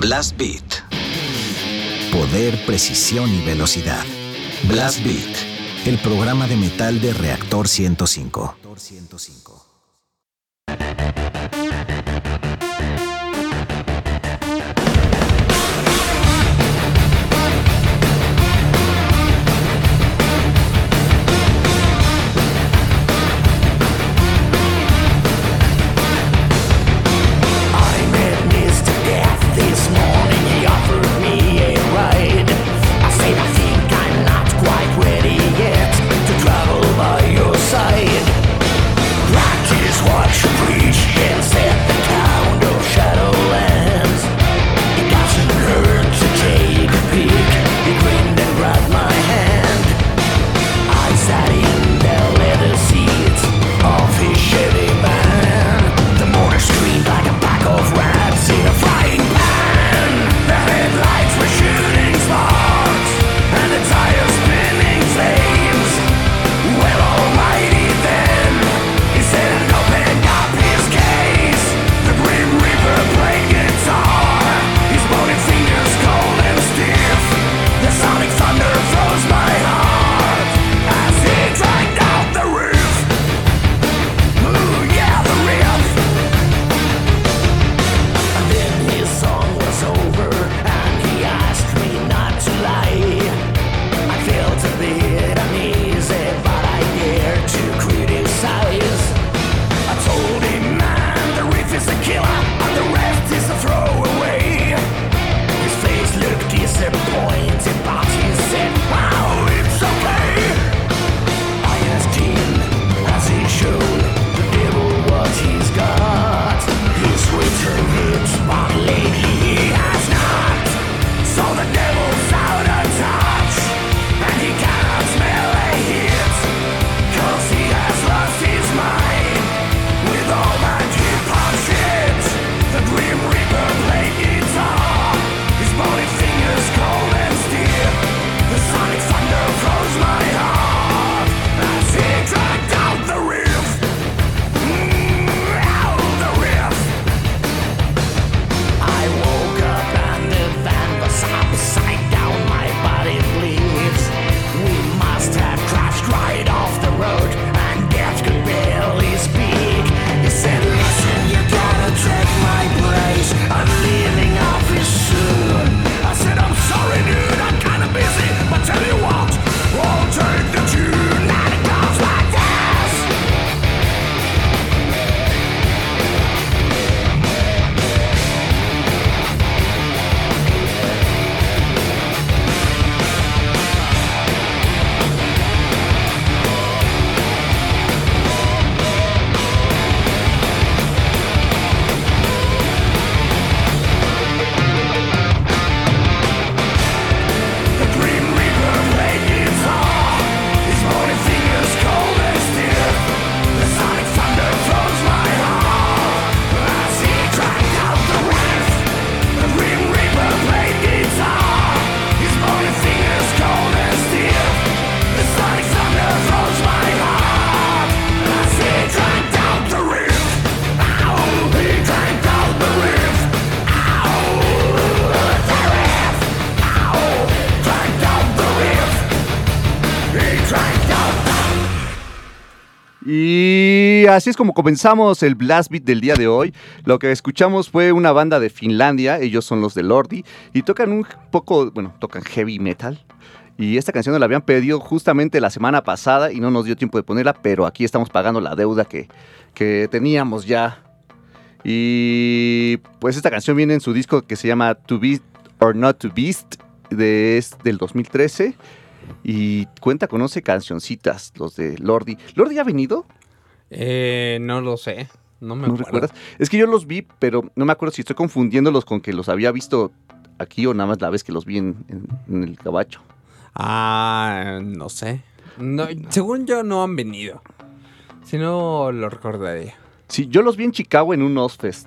Blast Beat. Poder, precisión y velocidad. Blast Beat, el programa de metal de Reactor 105. Así es como comenzamos el Blast Beat del día de hoy. Lo que escuchamos fue una banda de Finlandia, ellos son los de Lordi, y tocan un poco, bueno, tocan heavy metal. Y esta canción la habían pedido justamente la semana pasada y no nos dio tiempo de ponerla, pero aquí estamos pagando la deuda que, que teníamos ya. Y pues esta canción viene en su disco que se llama To Beast or Not to Beast, de, es del 2013. Y cuenta con 11 cancioncitas, los de Lordi. ¿Lordi ha venido? Eh, no lo sé. No me acuerdo. Es que yo los vi, pero no me acuerdo si estoy confundiéndolos con que los había visto aquí o nada más la vez que los vi en, el cabacho. Ah, no sé. según yo no han venido. Si no, lo recordaría. Sí, yo los vi en Chicago en un Ozfest.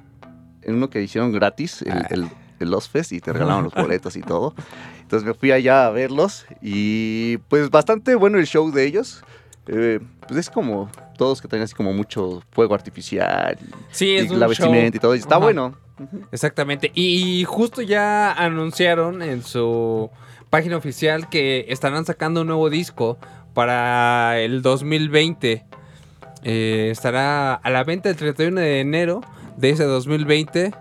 En uno que hicieron gratis, el, ah. el, el Ozfest, y te regalaron los boletos y todo. Entonces me fui allá a verlos y pues bastante bueno el show de ellos. Eh, pues es como todos que tengan así como mucho fuego artificial. Sí, es y un la show. vestimenta y todo. y está Ajá. bueno. Exactamente. Y justo ya anunciaron en su página oficial que estarán sacando un nuevo disco para el 2020. Eh, estará a la venta el 31 de enero de ese 2020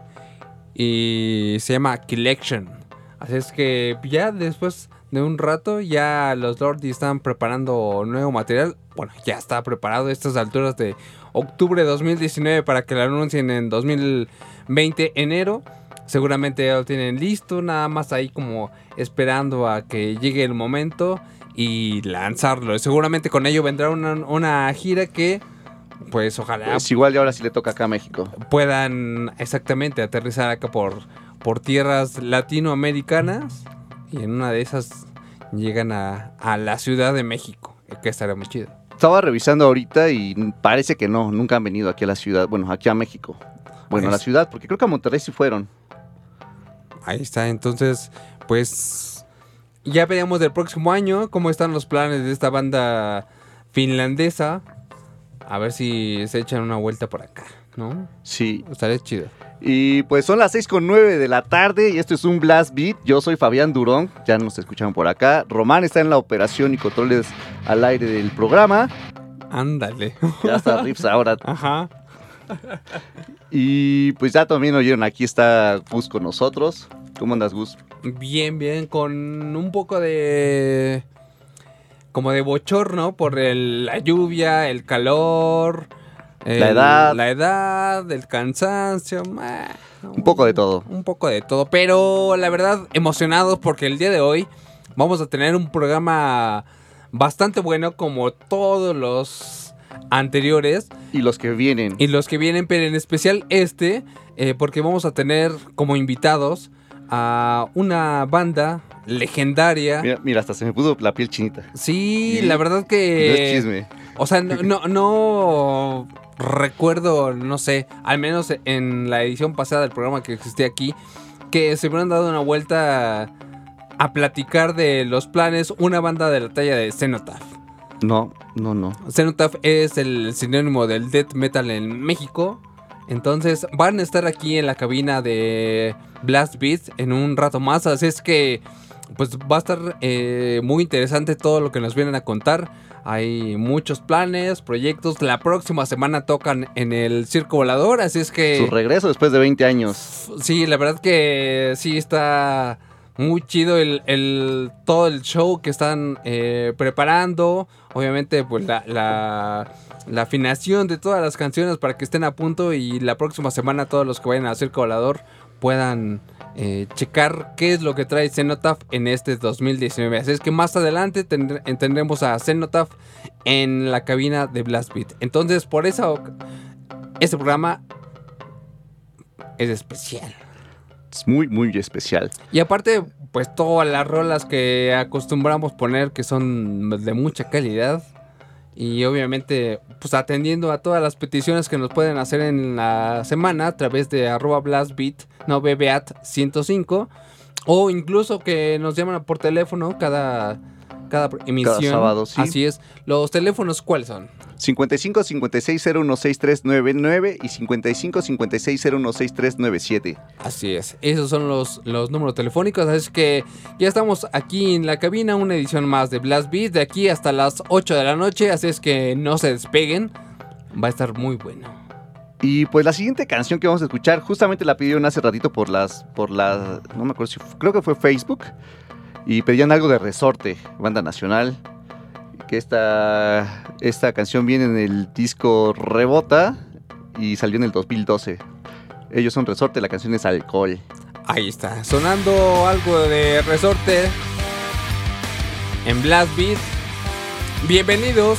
y se llama Collection. Así es que ya después de un rato ya los Lordi están preparando nuevo material. Bueno, ya está preparado a estas alturas de octubre de 2019 para que lo anuncien en 2020 enero. Seguramente ya lo tienen listo, nada más ahí como esperando a que llegue el momento y lanzarlo. Seguramente con ello vendrá una, una gira que, pues ojalá Pues igual y ahora sí le toca acá a México. puedan exactamente aterrizar acá por, por tierras latinoamericanas y en una de esas llegan a, a la Ciudad de México, que estaría muy chido. Estaba revisando ahorita y parece que no, nunca han venido aquí a la ciudad, bueno, aquí a México. Bueno, a la ciudad, porque creo que a Monterrey sí fueron. Ahí está, entonces, pues ya veremos del próximo año cómo están los planes de esta banda finlandesa. A ver si se echan una vuelta por acá, ¿no? Sí. Estaría chido. Y pues son las 6 con 9 de la tarde y esto es un Blast Beat. Yo soy Fabián Durón, ya nos escucharon por acá. Román está en la operación y controles al aire del programa. Ándale. Ya está Rips ahora. Ajá. Y pues ya también oyeron, aquí está Gus con nosotros. ¿Cómo andas, Gus? Bien, bien, con un poco de... Como de bochorno por el- la lluvia, el calor. El- edad. La edad, el cansancio. meh, Un poco de todo. Un poco de todo. Pero la verdad, emocionados porque el día de hoy vamos a tener un programa bastante bueno como todos los anteriores. Y los que vienen. Y los que vienen, pero en especial este, eh, porque vamos a tener como invitados a una banda legendaria. Mira, mira, hasta se me puso la piel chinita. Sí, Y- la verdad No es que... chisme. O sea, no, no, no recuerdo, no sé, al menos en la edición pasada del programa que existía aquí, que se hubieran dado una vuelta a platicar de los planes una banda de la talla de Cenotaph. No, no, no. Cenotaph es el sinónimo del death metal en México. Entonces van a estar aquí en la cabina de Blast Beat en un rato más. Así es que pues va a estar eh, muy interesante todo lo que nos vienen a contar. Hay muchos planes, proyectos. La próxima semana tocan en el Circo Volador. Así es que... Su regreso después de 20 años. Sí, la verdad que sí está muy chido el, el- todo el show que están eh, preparando. Obviamente, pues la, la, la afinación de todas las canciones para que estén a punto y la próxima semana todos los que vayan a Circo Volador puedan eh, checar qué es lo que trae Cenotaph en este 2019. Así es que más adelante tendr- tendremos a Cenotaph en la cabina de Blast Beat. Entonces, por eso este programa es especial. Es muy, muy especial. Y aparte, pues todas las rolas que acostumbramos poner que son de mucha calidad. Y obviamente, pues atendiendo a todas las peticiones que nos pueden hacer en la semana a través de arroba blastbeat, no BBAT 105. O incluso que nos llaman por teléfono cada, cada emisión. sábado, sí. Así es. Los teléfonos, ¿cuáles son? 55 56 01 6399 y 55 56 01 6397. Así es, esos son los, los números telefónicos, así que ya estamos aquí en la cabina, una edición más de Blast Beat, de aquí hasta las 8 de la noche, así es que no se despeguen, va a estar muy bueno. Y pues la siguiente canción que vamos a escuchar, justamente la pidieron hace ratito por las, por la, no me acuerdo si, creo que fue Facebook, y pedían algo de Resorte, banda nacional, que esta, esta canción viene en el disco Rebota y salió en el 2012. Ellos son Resorte, la canción es Alcohol. Ahí está, sonando algo de resorte en Blast Beat. Bienvenidos.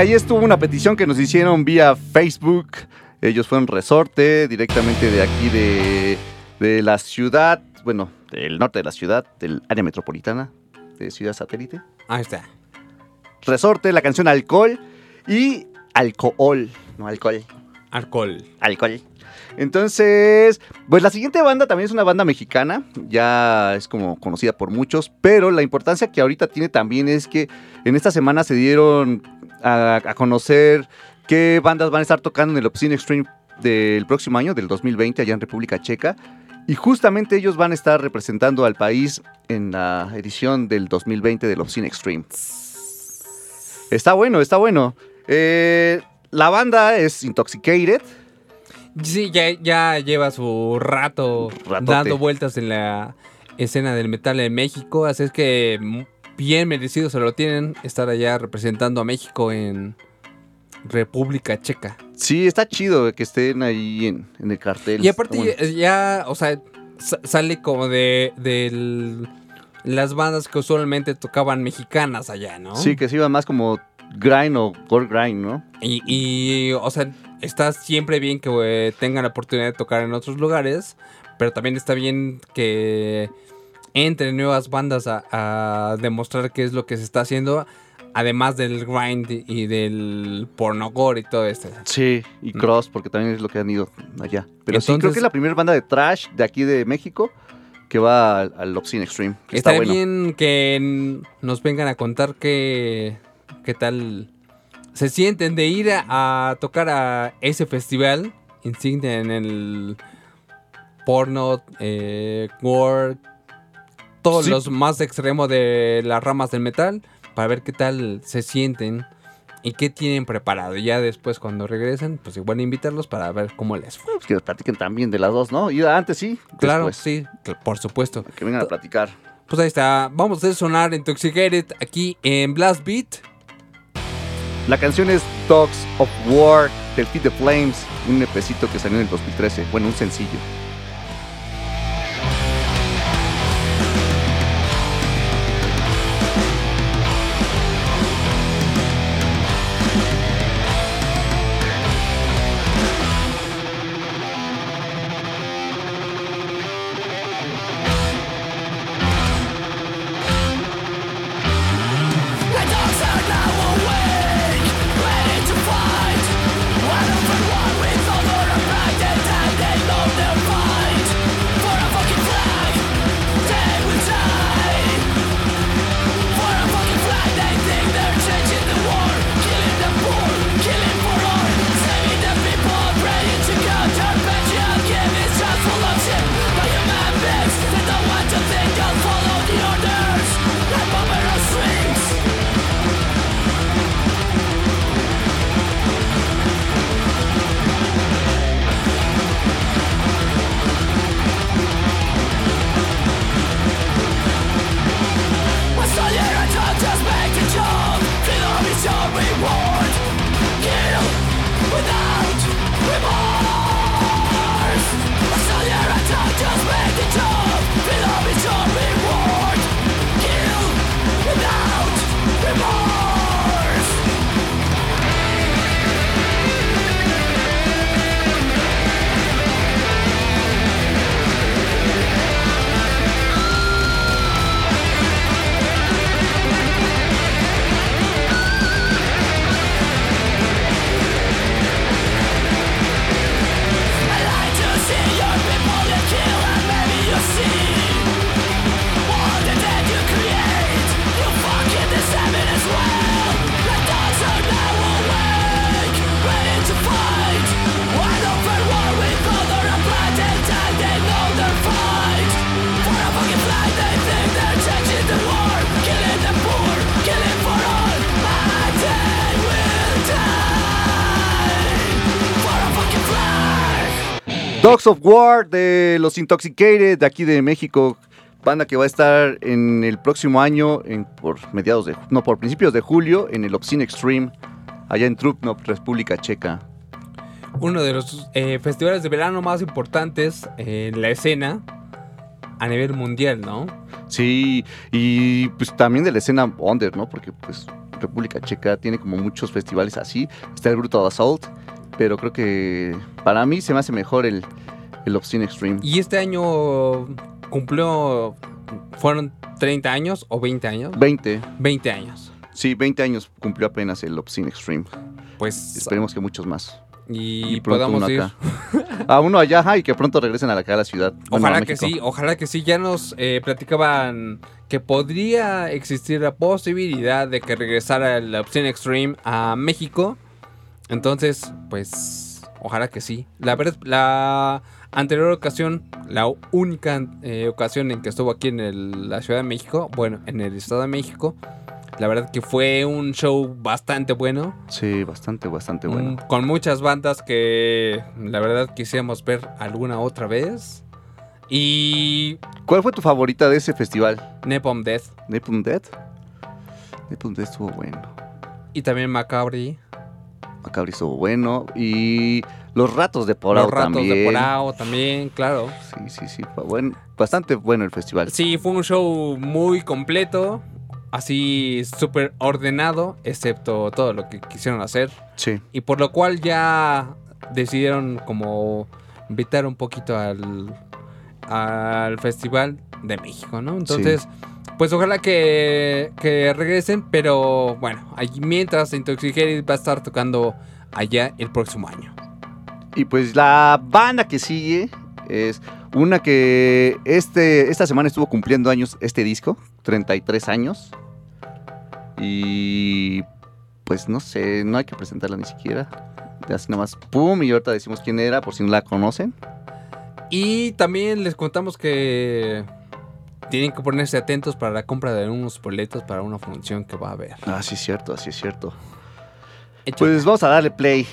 Ahí estuvo una petición que nos hicieron vía Facebook. Ellos fueron resorte directamente de aquí de, de la ciudad, bueno, del norte de la ciudad, del área metropolitana de Ciudad Satélite. Ahí está. Resorte, la canción Alcohol y Alcohol, no alcohol, Alcohol. alcohol. Entonces, pues la siguiente banda también es una banda mexicana, ya es como conocida por muchos, pero la importancia que ahorita tiene también es que en esta semana se dieron a, a conocer qué bandas van a estar tocando en el Obscene Extreme del próximo año, del 2020, allá en República Checa. Y justamente ellos van a estar representando al país en la edición del 2020 del Obscene Extreme. Está bueno, está bueno. Eh, la banda es Intoxicated. Sí, ya, ya lleva su rato Ratote. dando vueltas en la escena del metal en México, así es que mm, bien merecido se lo tienen estar allá representando a México en República Checa. Sí, está chido que estén ahí en, en el cartel. Y aparte bueno. ya, o sea, sa- sale como de, del- las bandas que usualmente tocaban mexicanas allá, ¿no? Sí, que se iba más como grind o gore grind, ¿no? Y, y, o sea, está siempre bien que eh, tengan la oportunidad de tocar en otros lugares, pero también está bien que entren nuevas bandas a, a demostrar qué es lo que se está haciendo, además del grind y del pornogore y todo esto. Sí, y Cross, porque también es lo que han ido allá. Pero sí, creo que es la primera banda de trash de aquí de México que va al, al Obscene Extreme. que Está bueno. bien que nos vengan a contar qué, qué tal se sienten de ir a, a tocar a ese festival insignia en el porno, eh, gore, todos Sí. los más extremos de las ramas del metal para ver qué tal se sienten y qué tienen preparado. Y ya después cuando regresen, pues igual invitarlos para ver cómo les fue. Pues que nos platiquen también de las dos, ¿no? Y antes sí, Claro, después, sí, por supuesto. Que vengan a platicar. Pues ahí está, vamos a sonar Intoxicated aquí en Blast Beat. La canción es Dogs of War del Feed the Flames, un EPcito que salió en el 2013. Bueno, un sencillo. Dogs of War de los Intoxicated de aquí de México. Banda que va a estar en el próximo año, en, por mediados de, no, por principios de julio, en el Obscene Extreme, allá en Trutnov, República Checa. Uno de los eh, festivales de verano más importantes en la escena a nivel mundial, ¿no? Sí, y pues también de la escena under, ¿no? Porque pues República Checa tiene como muchos festivales así. Está el Brutal Assault, pero creo que para mí se me hace mejor el, el Obscene Extreme. Y este año cumplió, fueron 30 años o 20 años. 20, 20 años. sí, 20 años cumplió apenas el Obscene Extreme. Pues Esperemos que muchos más. y, pronto podamos uno ir. acá. A uno allá ajá, y que pronto regresen a la, acá a la ciudad. Bueno, Ojalá que sí, ojalá que sí. Ya nos eh, platicaban que podría existir la posibilidad de que regresara el Obscene Extreme a México. Entonces, pues, ojalá que sí. La verdad, la anterior ocasión, la única eh, ocasión en que estuvo aquí en el- la Ciudad de México, bueno, en el Estado de México, la verdad que fue un show bastante bueno. Sí, bastante, bastante Mm, bueno. Con muchas bandas que la verdad quisiéramos ver alguna otra vez. Y ¿Cuál fue tu favorita de ese festival? Nepom Death. ¿Napalm Death? Napalm Death estuvo bueno. Y también Macabre. Macabri estuvo bueno. Y Los Ratos de Porao Los Ratos también. de Porao también, claro. Sí, sí, sí. Fue bastante bueno el festival. Sí, fue un show muy completo. Así súper ordenado, excepto todo lo que quisieron hacer. Sí. Y por lo cual ya decidieron como invitar un poquito al, al Festival de México, ¿no? Entonces, pues ojalá que, que regresen, pero bueno, ahí mientras Intoxicated va a estar tocando allá el próximo año. Y pues la banda que sigue es una que este, esta semana estuvo cumpliendo años este disco, 33 años. Y pues no sé, no hay que presentarla ni siquiera. Así nada más, pum, y ahorita decimos quién era, por si no la conocen. Y también les contamos que tienen que ponerse atentos para la compra de unos boletos para una función que va a haber. Ah, sí es cierto, así es cierto. Pues vamos a darle play.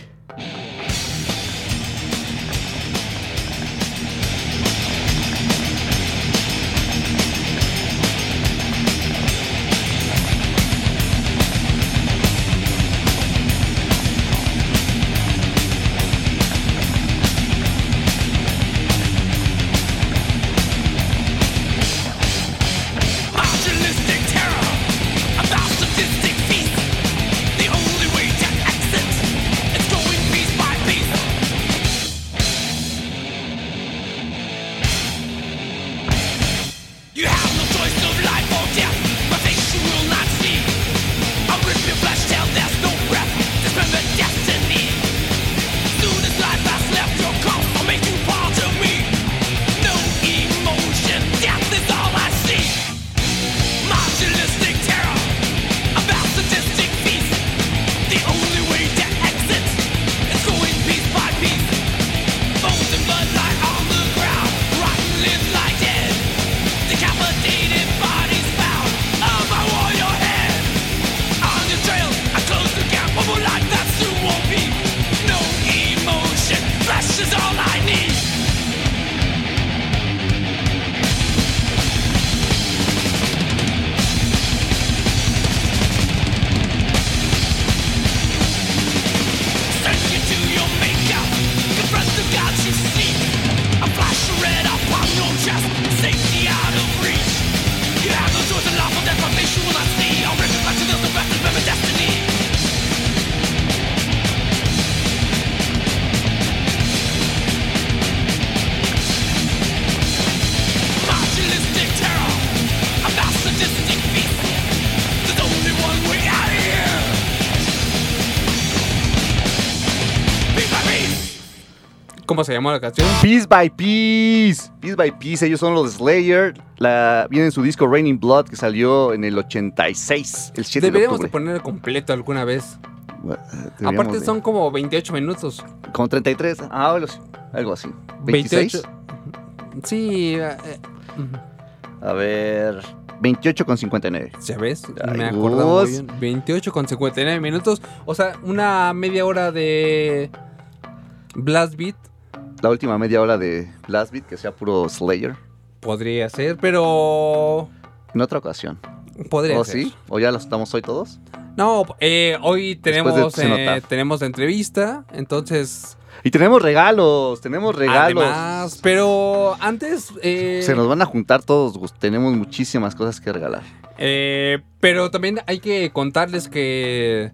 ¿Cómo se llama la canción? Piece by Piece. Piece by Piece, ellos son los Slayer. La, viene en su disco Raining Blood que salió en el 86, el 7 Deberíamos de de ponerlo completo alguna vez. Bueno, deberíamos Aparte de- son como 28 minutos. Como 33, ah, algo así, algo así. 26. 28. Sí, eh, eh, A ver, 28 con 59. ya ves, Ay, me acordaba muy bien. 28 con 59 minutos. O sea, una media hora de Blast Beat La última media hora de Blast Beat, que sea puro Slayer. podría ser, pero... En otra ocasión. Podría ¿O ser. Sí? ¿O ya lo estamos hoy todos? No, eh, hoy tenemos, de eh, tenemos entrevista, entonces... Y tenemos regalos, tenemos regalos. Además, pero antes... eh, Se nos van a juntar todos. Tenemos muchísimas cosas que regalar. Eh, pero también hay que contarles que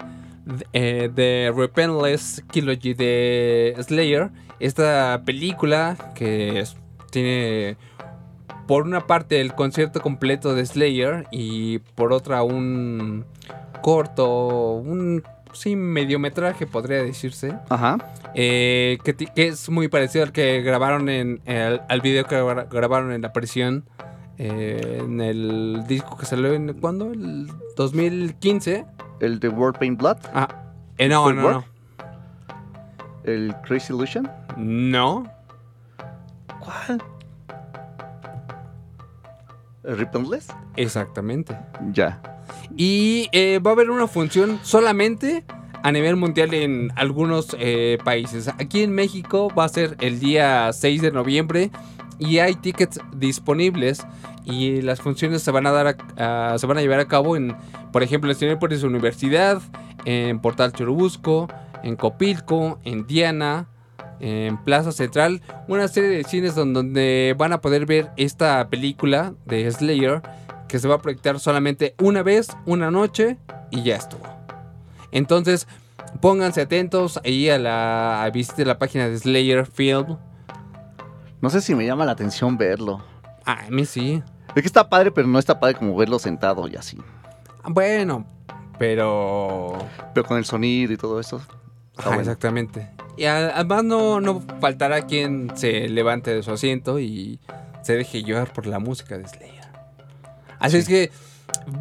eh, The Repentless Trilogy de Slayer, esta película que es- tiene por una parte el concierto completo de Slayer y por otra un corto, un sí, mediometraje podría decirse, Ajá. eh, que, es muy parecido al que grabaron en el, al video que gra- grabaron en la prisión eh, en el disco que salió en ¿cuándo? El 2015. El de World Paint Blood, Ah, eh, no, ¿Full no, el Crazy Illusion. No. ¿Cuál? ¿El Repentless? Exactamente. Ya. Y eh, va a haber una función solamente a nivel mundial en algunos eh, países. Aquí en México va a ser el día 6 de noviembre y hay tickets disponibles y las funciones se van a dar se van a llevar a cabo en, por ejemplo, en Cinépolis Universidad, en Portal Churubusco, en Copilco, en Diana, en Plaza Central, una serie de cines don- donde van a poder ver esta película de Slayer que se va a proyectar solamente una vez, una noche y ya estuvo. Entonces, pónganse atentos ahí a la a la página de Slayer Film. No sé si me llama la atención verlo. Ah, a mí sí. Es que está padre, pero no está padre como verlo sentado y así. Bueno, pero Pero con el sonido y todo eso. Ajá, bueno. exactamente. Y además no, no faltará quien se levante de su asiento y se deje llevar por la música de Slayer. Así es que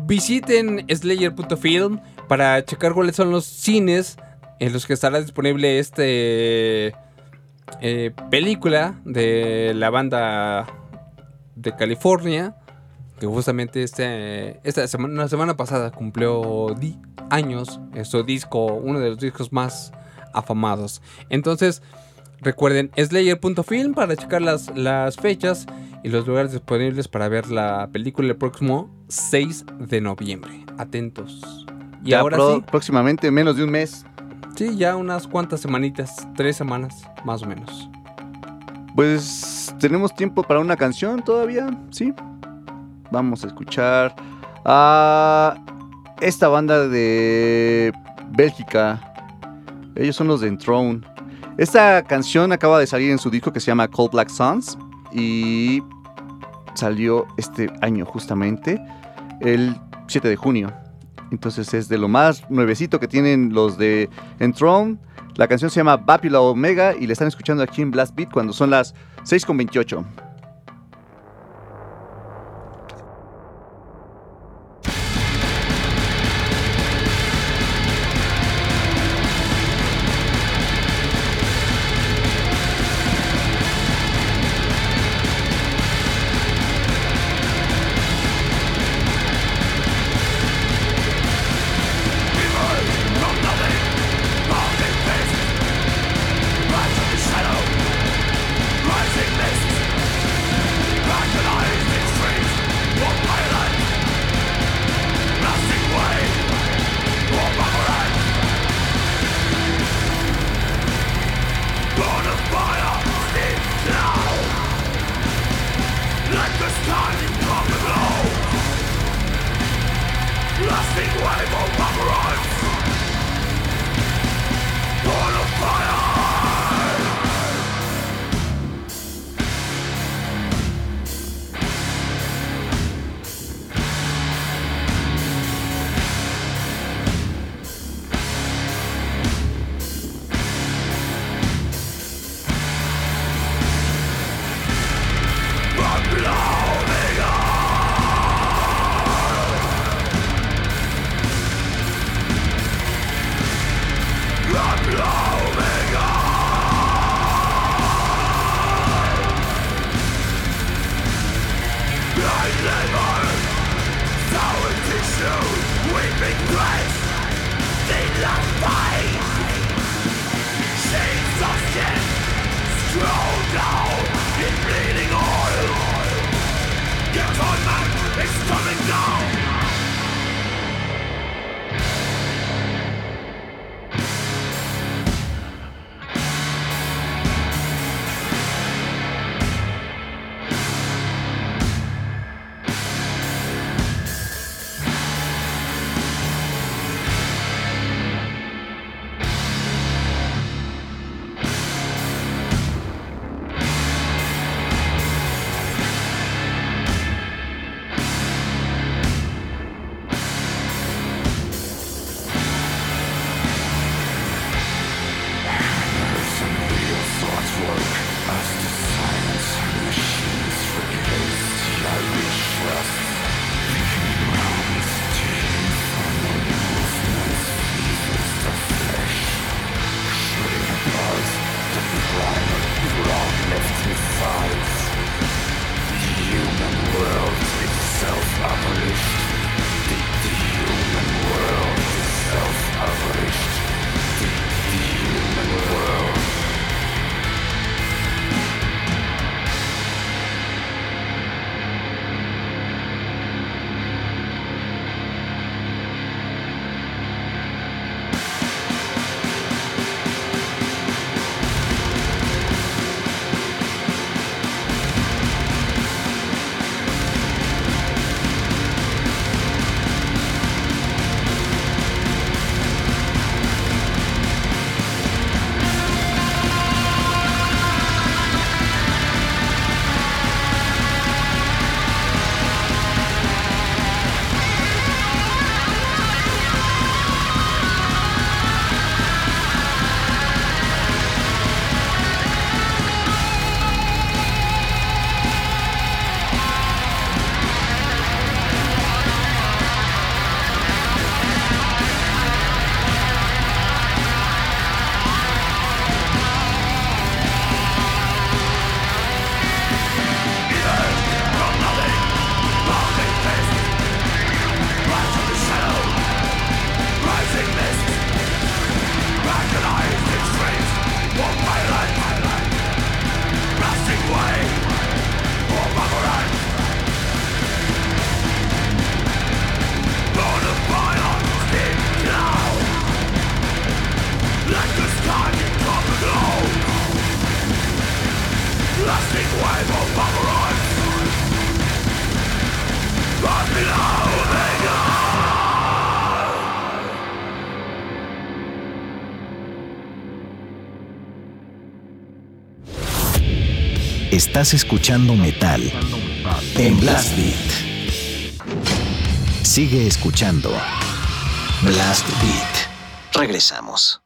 visiten slayer.film para checar cuáles son los cines en los que estará disponible este eh, película de la banda de California que justamente este, esta semana, la semana pasada cumplió años, su disco, uno de los discos más afamados. Entonces, recuerden, slayer.film para checar las, las fechas y los lugares disponibles para ver la película el próximo 6 de noviembre. Atentos. Y Ya ahora pro- sí, próximamente, menos de un mes. Sí, ya unas cuantas semanitas, tres semanas más o menos. Pues tenemos tiempo para una canción todavía, ¿sí? Vamos a escuchar a esta banda de Bélgica. Ellos son los de Enthroned. Esta canción acaba de salir en su disco que se llama Cold Black Suns y salió este año justamente, el 7 de junio. Entonces es de lo más nuevecito que tienen los de Enthroned. La canción se llama Vapula Omega y le están escuchando aquí en Blast Beat cuando son las 6.28. Estás escuchando metal en Blast Beat. Sigue escuchando Blast Beat. Regresamos.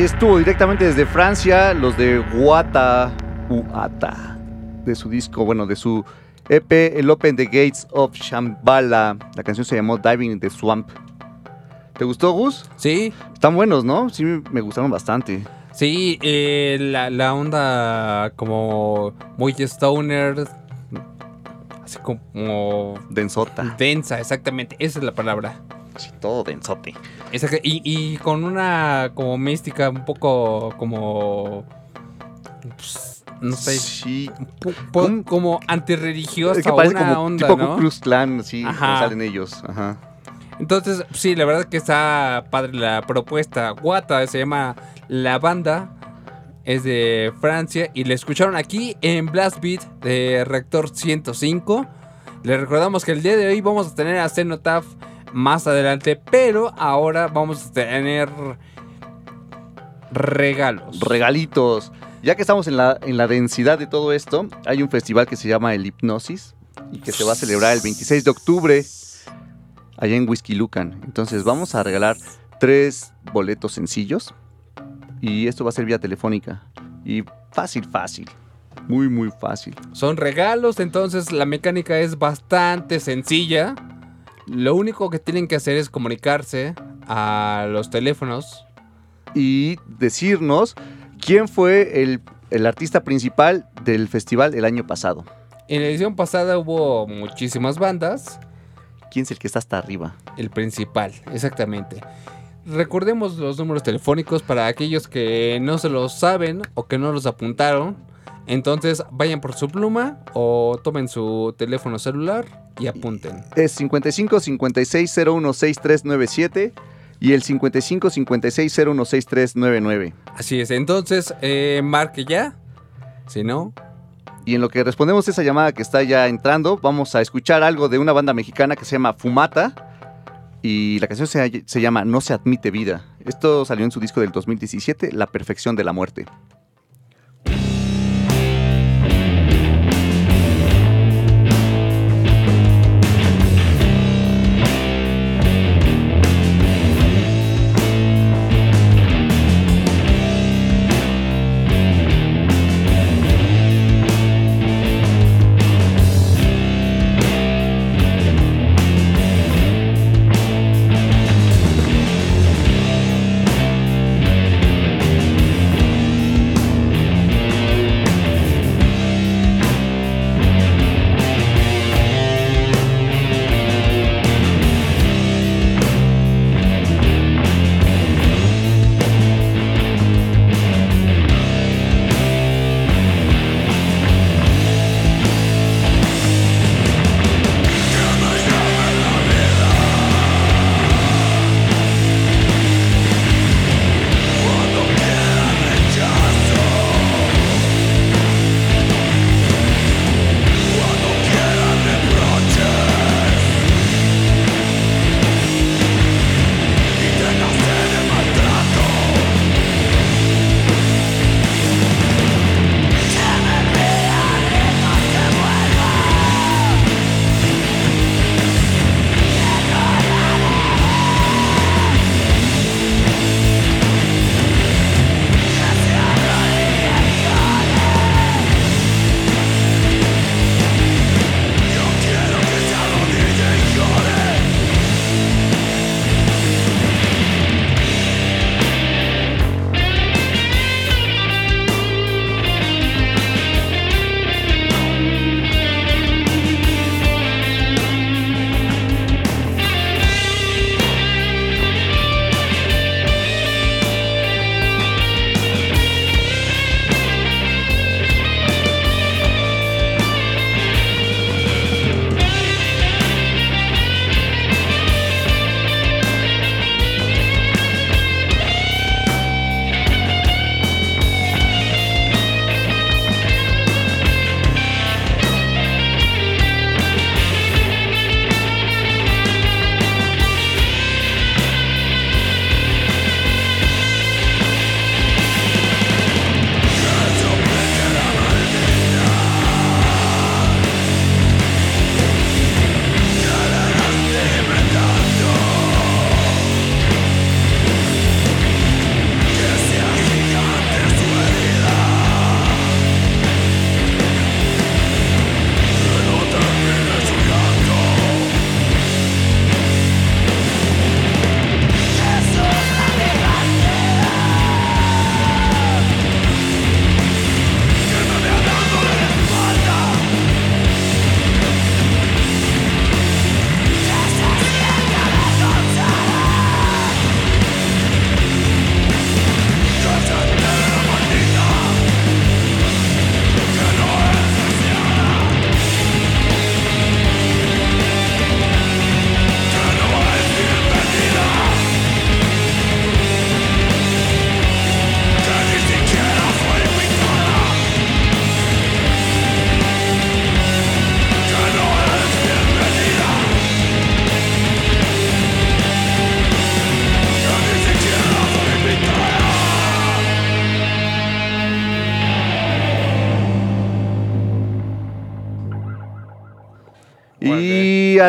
Ahí estuvo directamente desde Francia, los de Guata Uata, de su disco, bueno, de su EP, el Open the Gates of Shambhala. La canción se llamó Diving in the Swamp. ¿Te gustó, Gus? Sí, Están buenos, ¿no? Sí, me gustaron bastante. sí, eh, la, la onda como muy stoner, así como Densota. densa, exactamente, esa es la palabra. Sí, todo densote. Exacto, Y, y con una como mística un poco como... pues, no sé, Sí. pu- como antirreligiosa que parece una como onda, tipo ¿no? Klux Klan, sí, como salen ellos. Ajá. Entonces, sí, la verdad que está padre la propuesta. Guata se llama La Banda. Es de Francia y la escucharon aquí en Blast Beat de Reactor 105. Les recordamos que el día de hoy vamos a tener a Cenotaph más adelante, pero ahora vamos a tener regalos. Regalitos. Ya que estamos en la, en la densidad de todo esto, hay un festival que se llama el Hipnosis. y que se va a celebrar el 26 de octubre allá en Whisky Lucan. Entonces vamos a regalar tres boletos sencillos y esto va a ser vía telefónica. Y fácil, fácil. Muy, muy fácil. Son regalos, entonces la mecánica es bastante sencilla. Lo único que tienen que hacer es comunicarse a los teléfonos. Y decirnos quién fue el, el artista principal del festival el año pasado. En la edición pasada hubo muchísimas bandas. ¿Quién es el que está hasta arriba? El principal, exactamente. Recordemos los números telefónicos para aquellos que no se los saben o que no los apuntaron. Entonces vayan por su pluma o tomen su teléfono celular y apunten. Es 55 56 01 6397 y el 55 56 01 6399. Así es, entonces eh, marque ya. Si no, Y en lo que respondemos a esa llamada que está ya entrando, vamos a escuchar algo de una banda mexicana que se llama Fumata. Y la canción se, se llama No se admite vida. Esto salió en su disco del 2017, La perfección de la muerte.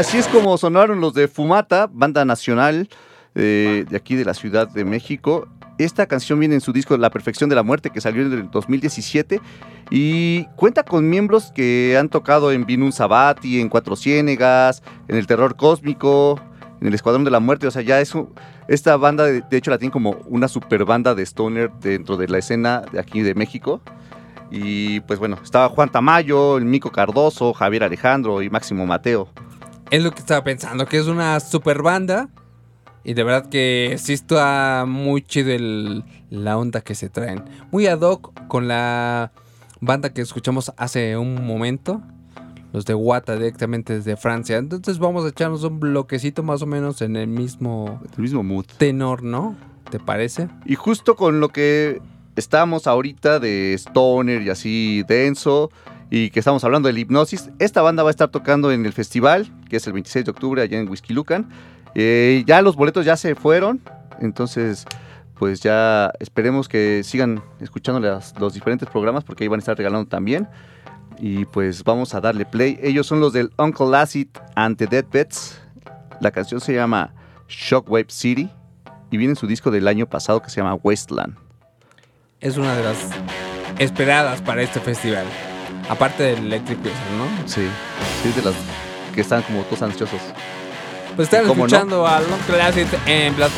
Así es como sonaron los de Fumata, banda nacional eh, de aquí de la Ciudad de México. Esta canción viene en su disco La Perfección de la Muerte, que salió en el 2017, y cuenta con miembros que han tocado en Vinun Sabati, en Cuatro Ciénegas, en El Terror Cósmico, en El Escuadrón de la Muerte. O sea, ya es un- esta banda, de, de hecho, la tiene como una super banda de Stoner dentro de la escena de aquí de México. Y pues bueno, estaba Juan Tamayo, el Mico Cardoso, Javier Alejandro y Máximo Mateo. Es lo que estaba pensando, que es una super banda. Y de verdad que sí está muy chido el- la onda que se traen. Muy ad hoc con la banda que escuchamos hace un momento. Los de Wata directamente desde Francia. Entonces vamos a echarnos un bloquecito más o menos en el mismo El mismo mood. tenor, ¿no? ¿Te parece? Y justo con lo que estamos ahorita de Stoner y así denso, y que estamos hablando del hipnosis, esta banda va a estar tocando en el festival, que es el 26 de octubre allá en Whisky Lucan. Eh, ya los boletos ya se fueron, entonces pues ya esperemos que sigan escuchando las- los diferentes programas porque ahí van a estar regalando también. Y pues vamos a darle play. Ellos son los del Uncle Acid and the Deathbeds. La canción se llama Shockwave City y viene en su disco del año pasado que se llama Wasteland. Es una de las esperadas para este festival. Aparte del Electric Wizard, ¿no? Sí, sí, de las que están como todos ansiosos. Pues están escuchando a Long Classic en Blast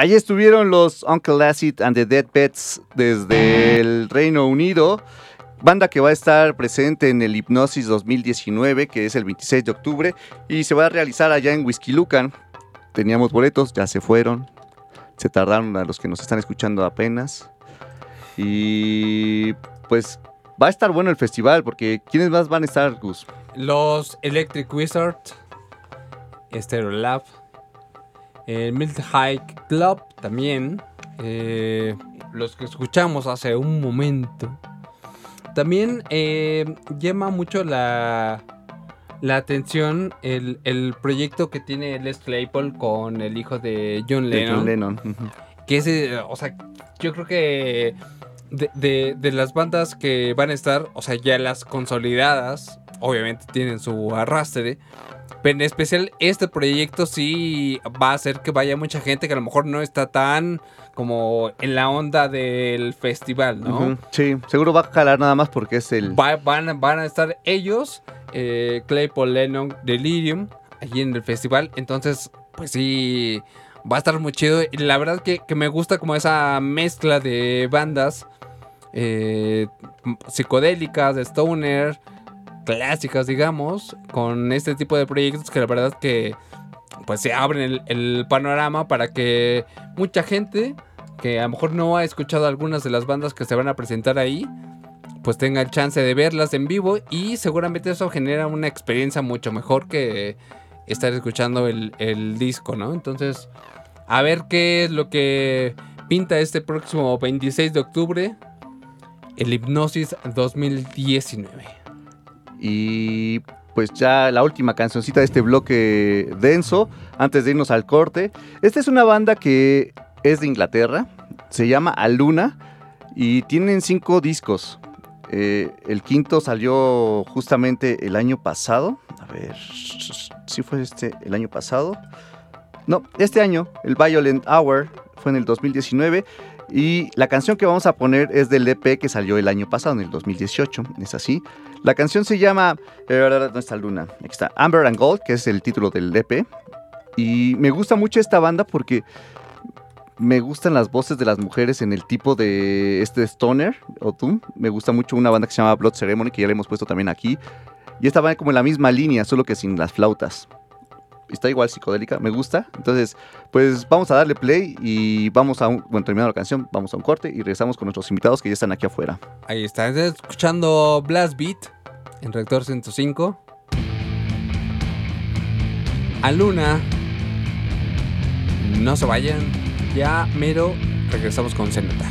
Ahí estuvieron los Uncle Acid and the Dead Pets desde el Reino Unido. Banda que va a estar presente en el Hipnosis 2019, que es el 26 de octubre, y se va a realizar allá en Whisky Lucan. Teníamos boletos, ya se fueron. Se tardaron a los que nos están escuchando apenas. Y pues va a estar bueno el festival, porque ¿quiénes más van a estar, Gus? Los Electric Wizard, Stereo Lab, el Milt Hike Club también, eh, los que escuchamos hace un momento. También eh, llama mucho la, la atención el, el proyecto que tiene Les Claypool con el hijo de John De Lennon. John Lennon. Que es, eh, o sea, yo creo que de, de- de las bandas que van a estar, o sea, ya las consolidadas, obviamente tienen su arrastre, pero en especial este proyecto sí va a hacer que vaya mucha gente que a lo mejor no está tan como en la onda del festival, ¿no? Sí, seguro va a jalar nada más porque es el... Va- van, van a estar ellos, eh, Claypool Lennon, Delirium, allí en el festival. Entonces, pues sí, va a estar muy chido. Y la verdad que, que me gusta como esa mezcla de bandas eh, psicodélicas, de stoner, clásicas, digamos, con este tipo de proyectos que la verdad que pues se abren el, panorama para que mucha gente que a lo mejor no ha escuchado algunas de las bandas que se van a presentar ahí, pues tenga el chance de verlas en vivo y seguramente eso genera una experiencia mucho mejor que estar escuchando el disco, ¿no? Entonces, a ver qué es lo que pinta este próximo 26 de octubre, el Hipnosis 2019. Y pues ya la última cancioncita de este bloque denso, antes de irnos al corte. Esta es una banda que es de Inglaterra, se llama Aluna y tienen cinco discos. Eh, el quinto salió justamente el año pasado. A ver, si fue este el año pasado. No, este año, el Violent Hour, fue en el 2019. Y la canción que vamos a poner es del EP que salió el año pasado, en el 2018. Es así. La canción se llama. eh, ¿Dónde está Luna? Aquí está. Amber and Gold, que es el título del EP. Y me gusta mucho esta banda porque me gustan las voces de las mujeres en el tipo de este stoner o doom. Me gusta mucho una banda que se llama Blood Ceremony, que ya le hemos puesto también aquí. Y esta va como en la misma línea, solo que sin las flautas. Está igual psicodélica, me gusta. Entonces, pues vamos a darle play y vamos a un, bueno, terminando la canción, vamos a un corte y regresamos con nuestros invitados que ya están aquí afuera. Ahí está, escuchando Blast Beat en Reactor 105. A Luna. No se vayan. Ya mero regresamos con Zenata.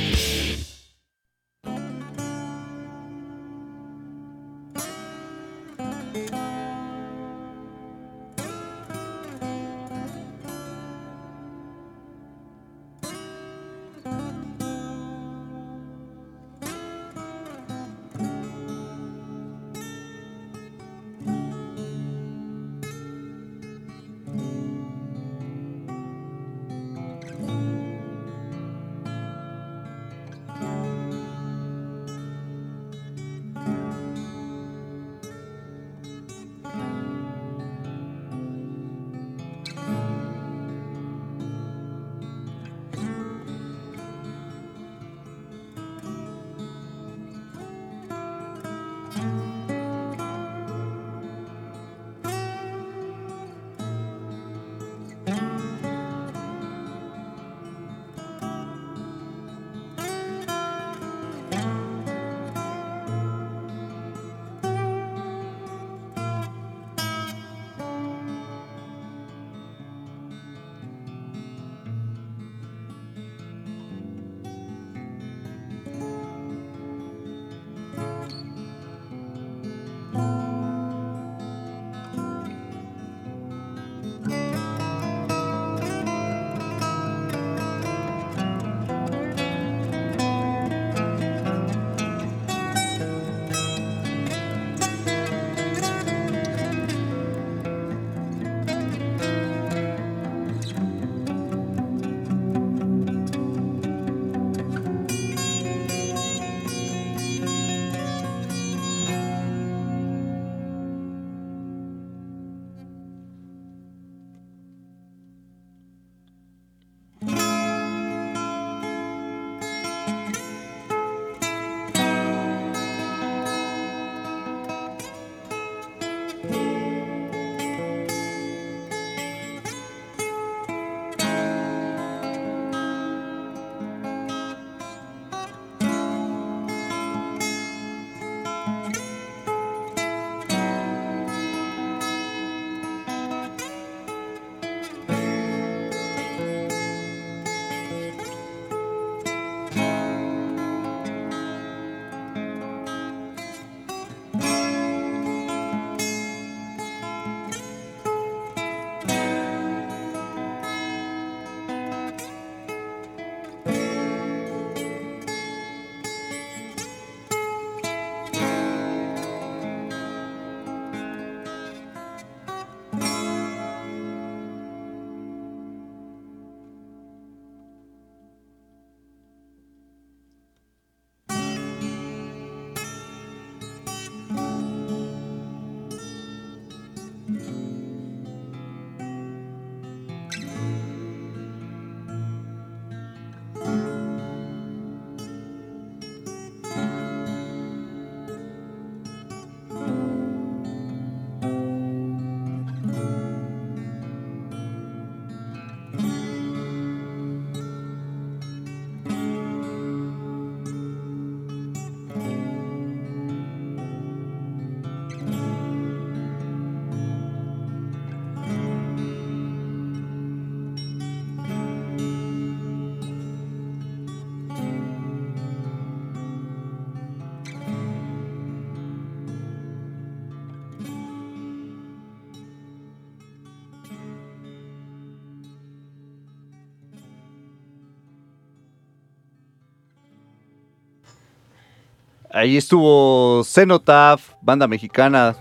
Ahí estuvo Cenotaph, banda mexicana,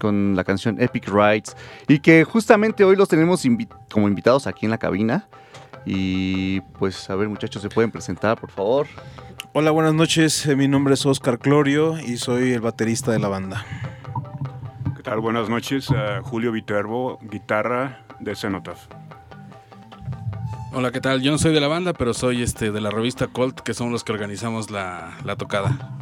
con la canción Epic Rides. Y que justamente hoy los tenemos invi- como invitados aquí en la cabina. Y pues, a ver, muchachos, ¿se pueden presentar, por favor? Hola, buenas noches. Eh, Mi nombre es Oscar Clorio y soy el baterista de la banda. ¿Qué tal? Buenas noches. Julio Viterbo, guitarra de Cenotaph. Hola, ¿qué tal? Yo no soy de la banda, pero soy este de la revista Colt, que somos los que organizamos la, la tocada.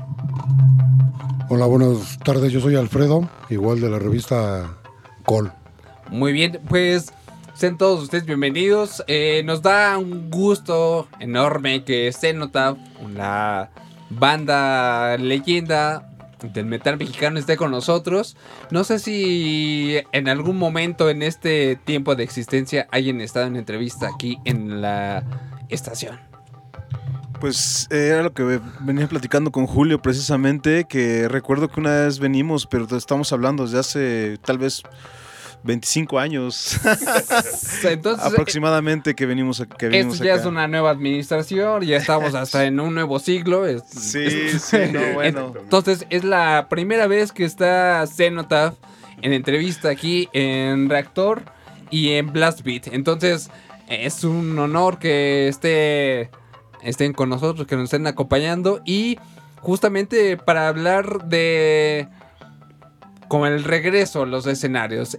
Hola, buenas tardes. Yo soy Alfredo, igual de la revista Col. Muy bien, pues sean todos ustedes bienvenidos. Eh, nos da un gusto enorme que Cenotaph, una banda leyenda, del metal mexicano esté con nosotros. No sé si en algún momento en este tiempo de existencia hayan estado en entrevista aquí en la estación. Pues eh, era lo que ve- venía platicando con Julio precisamente, que recuerdo que una vez venimos, pero estamos hablando desde hace tal vez 25 años Entonces, aproximadamente que venimos, a- que venimos esto ya acá. es una nueva administración, ya estamos hasta en un nuevo siglo. es- Sí, es- sí, no, bueno. Entonces, es la primera vez que está Cenotaph en entrevista aquí en Reactor y en Blast Beat. Entonces, es un honor que esté, estén con nosotros, que nos estén acompañando. Y justamente para hablar de como el regreso a los escenarios,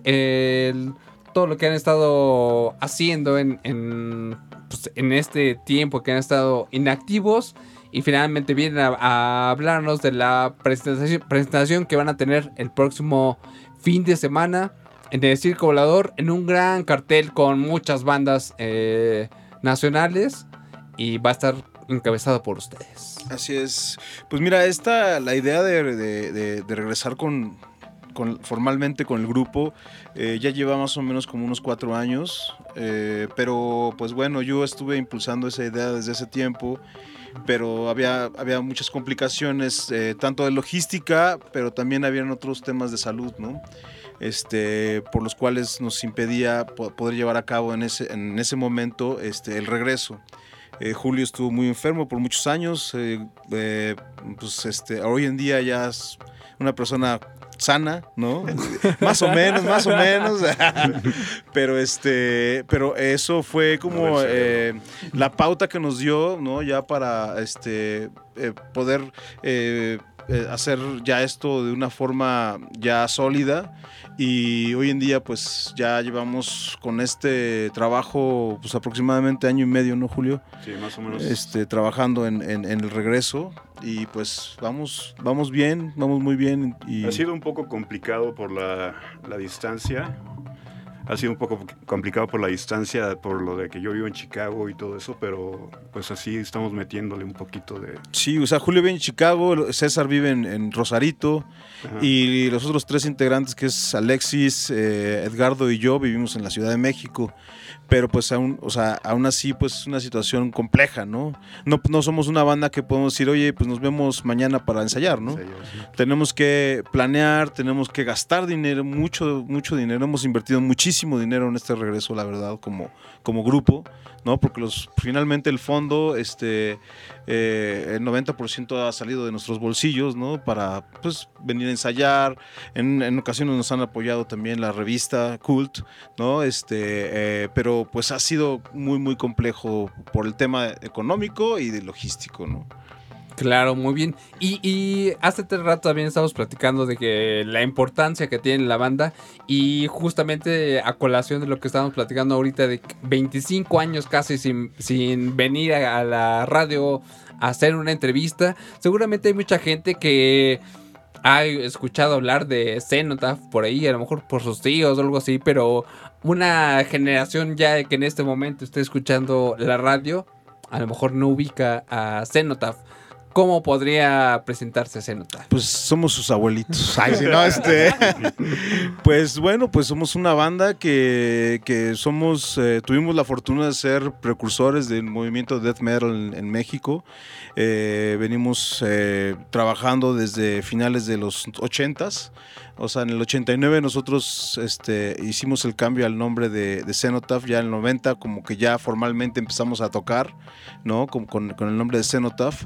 todo lo que han estado haciendo en, pues, en este tiempo que han estado inactivos. Y finalmente vienen a, hablarnos de la presentación, presentación que van a tener el próximo fin de semana en el Circo Volador en un gran cartel con muchas bandas eh, nacionales y va a estar encabezado por ustedes. Así es. Pues mira, esta, la idea de, de- de- regresar con, con- formalmente con el grupo eh, ya lleva más o menos como unos cuatro años. eh, pero pues bueno, yo estuve impulsando esa idea desde ese tiempo. Pero había, había muchas complicaciones, eh, tanto de logística, pero también habían otros temas de salud, ¿no? Este, por los cuales nos impedía po- poder llevar a cabo en ese, en ese momento este, el regreso. Eh, Julio estuvo muy enfermo por muchos años. eh, eh, pues este, hoy en día ya es una persona sana, ¿no? más o menos, más o menos. pero este, pero eso fue como eh, la pauta que nos dio, ¿no? Ya para este eh, poder eh, eh, hacer ya esto de una forma ya sólida y hoy en día pues ya llevamos con este trabajo pues aproximadamente año y medio, ¿no, Julio? Sí, más o menos. Este, trabajando en, en- en el regreso y pues vamos, vamos bien, vamos muy bien y Ha sido un poco complicado por la, la distancia. Ha sido un poco complicado por la distancia, por lo de que yo vivo en Chicago y todo eso, pero pues así estamos metiéndole un poquito de... Sí, o sea, Julio vive en Chicago, César vive en, en Rosarito Ajá. y los otros tres integrantes que es Alexis, eh, Edgardo y yo vivimos en la Ciudad de México. Pero pues aún, o sea, aún así pues es una situación compleja, ¿no? ¿no? No somos una banda que podemos decir, oye, pues nos vemos mañana para ensayar, ¿no? Tenemos que planear, tenemos que gastar dinero, mucho, mucho dinero. Hemos invertido muchísimo dinero en este regreso, la verdad, como, como grupo, ¿no? Porque los, finalmente el fondo, este, eh, el 90% ha salido de nuestros bolsillos, ¿no? Para, pues, venir a ensayar. En, ocasiones nos han apoyado también la revista Cult, ¿no? Este, eh, pero pues ha sido muy, muy complejo por el tema económico y de logístico, ¿no? Claro, muy bien. Y, hace tres rato también estamos platicando de que la importancia que tiene la banda y justamente a colación de lo que estábamos platicando ahorita de 25 años casi sin, sin venir a, a la radio a hacer una entrevista, seguramente hay mucha gente que ha escuchado hablar de Cenotaph por ahí, a lo mejor por sus tíos o algo así, pero una generación ya que en este momento esté escuchando la radio, a lo mejor no ubica a Cenotaph. ¿Cómo podría presentarse Cenotaph? Pues somos sus abuelitos. Ay, si no, este. pues bueno, pues somos una banda que, que somos. eh, tuvimos la fortuna de ser precursores del movimiento death metal en, en México. Eh, venimos eh, trabajando desde finales de los 80s. O sea, en el 89 nosotros este, hicimos el cambio al nombre de, de Cenotaph, ya en el 90 como que ya formalmente empezamos a tocar, ¿no? Con, el nombre de Cenotaph,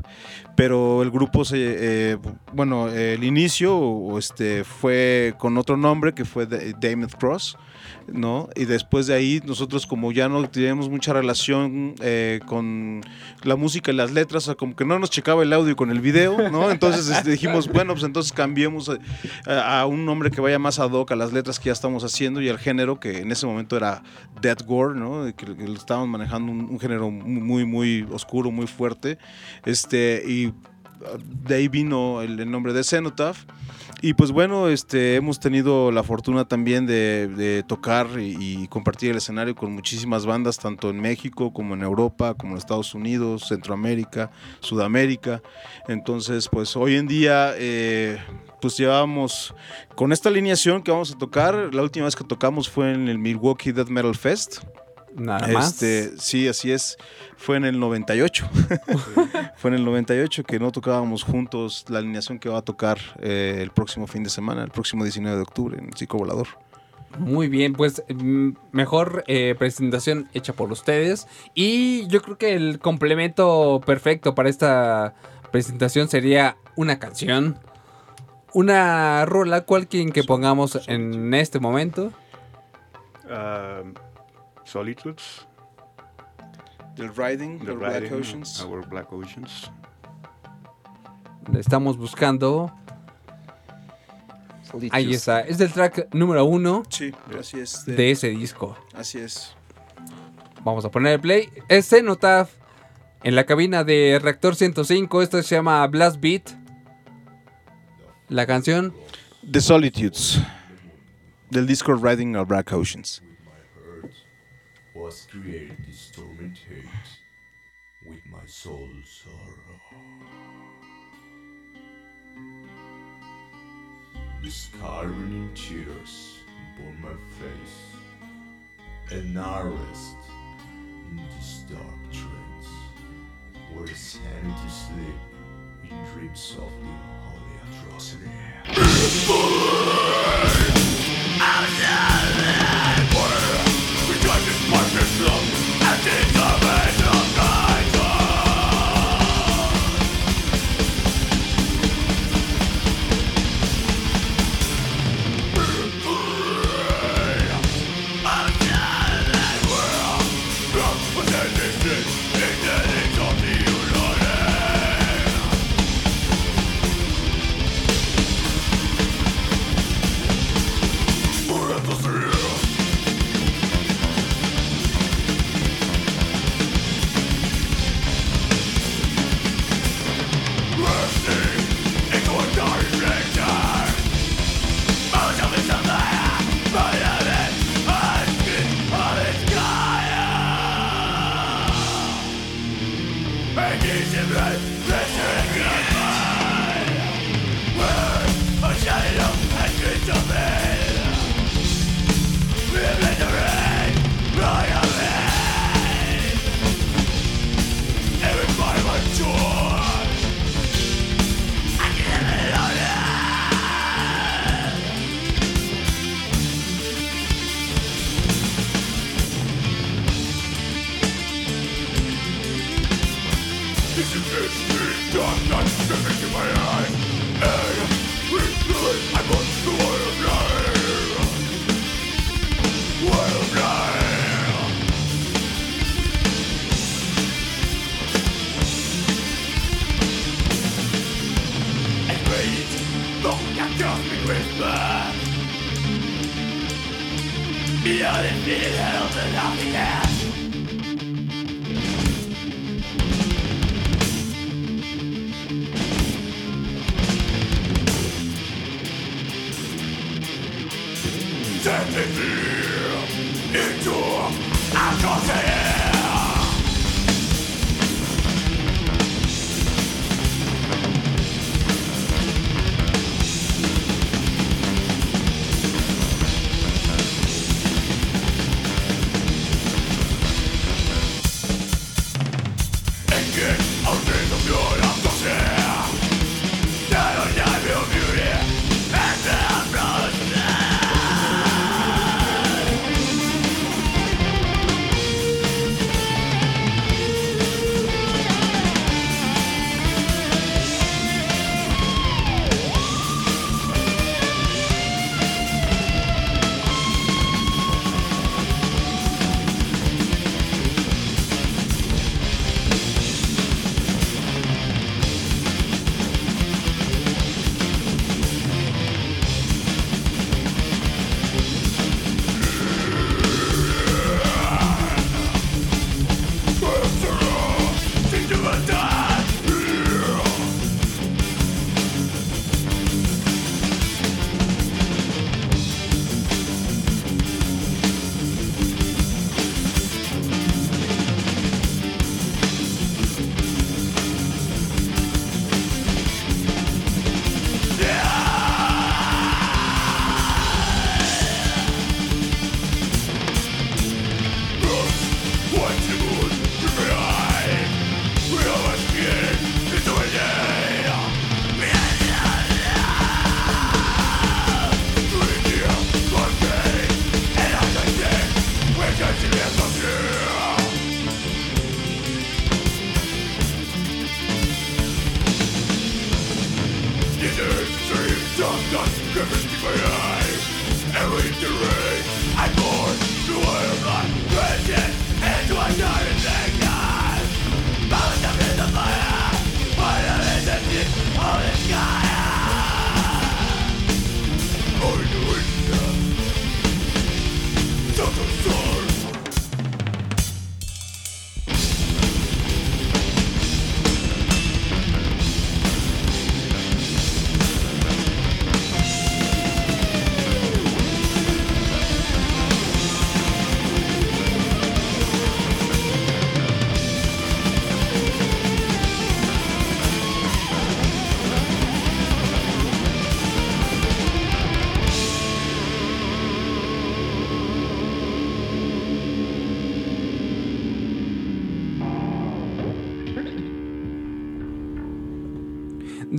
pero el grupo se, eh, bueno, el inicio este, fue con otro nombre que fue Damned Cross, ¿no? Y después de ahí nosotros como ya no teníamos mucha relación eh, con la música y las letras, o como que no nos checaba el audio con el video, ¿no? Entonces este, dijimos, bueno, pues entonces cambiemos a, un nombre que vaya más ad hoc a las letras que ya estamos haciendo y al género que en ese momento era Death Gore, ¿no? Que, estábamos manejando un, género muy, muy oscuro, muy fuerte. Este, y de ahí vino el, el nombre de Cenotaph. Y pues bueno, este, hemos tenido la fortuna también de, tocar y, y compartir el escenario con muchísimas bandas, tanto en México como en Europa, como en Estados Unidos, Centroamérica, Sudamérica. Entonces, pues hoy en día, eh, pues llevamos con esta alineación que vamos a tocar. La última vez que tocamos fue en el Milwaukee Death Metal Fest. Nada más. Este, sí, así es. Fue en el 98. Fue en el 98 que no tocábamos juntos la alineación que va a tocar eh, el próximo fin de semana, el próximo 19 de octubre en Chico Volador. Muy bien, pues mm, mejor eh, presentación hecha por ustedes. Y yo creo que el complemento perfecto para esta presentación sería una canción. Una rola, cualquier que pongamos en este momento. Um, Solitudes, Del Riding, The Black Riding, Oceans. Our Black Oceans. Estamos buscando. Ahí está. Es del track número uno Sí, así es. de ese disco. Así es. Vamos a poner el play. Es Cenotaph en la cabina de Reactor 105. Esto se llama Blast Beat. La canción. The Solitudes. Del disco Riding our Black Oceans. Was created this torment hate with my soul sorrow. The scarring tears upon my face, and I rest in this dark trance, where sanity sleep in dreams of the unholy atrocity.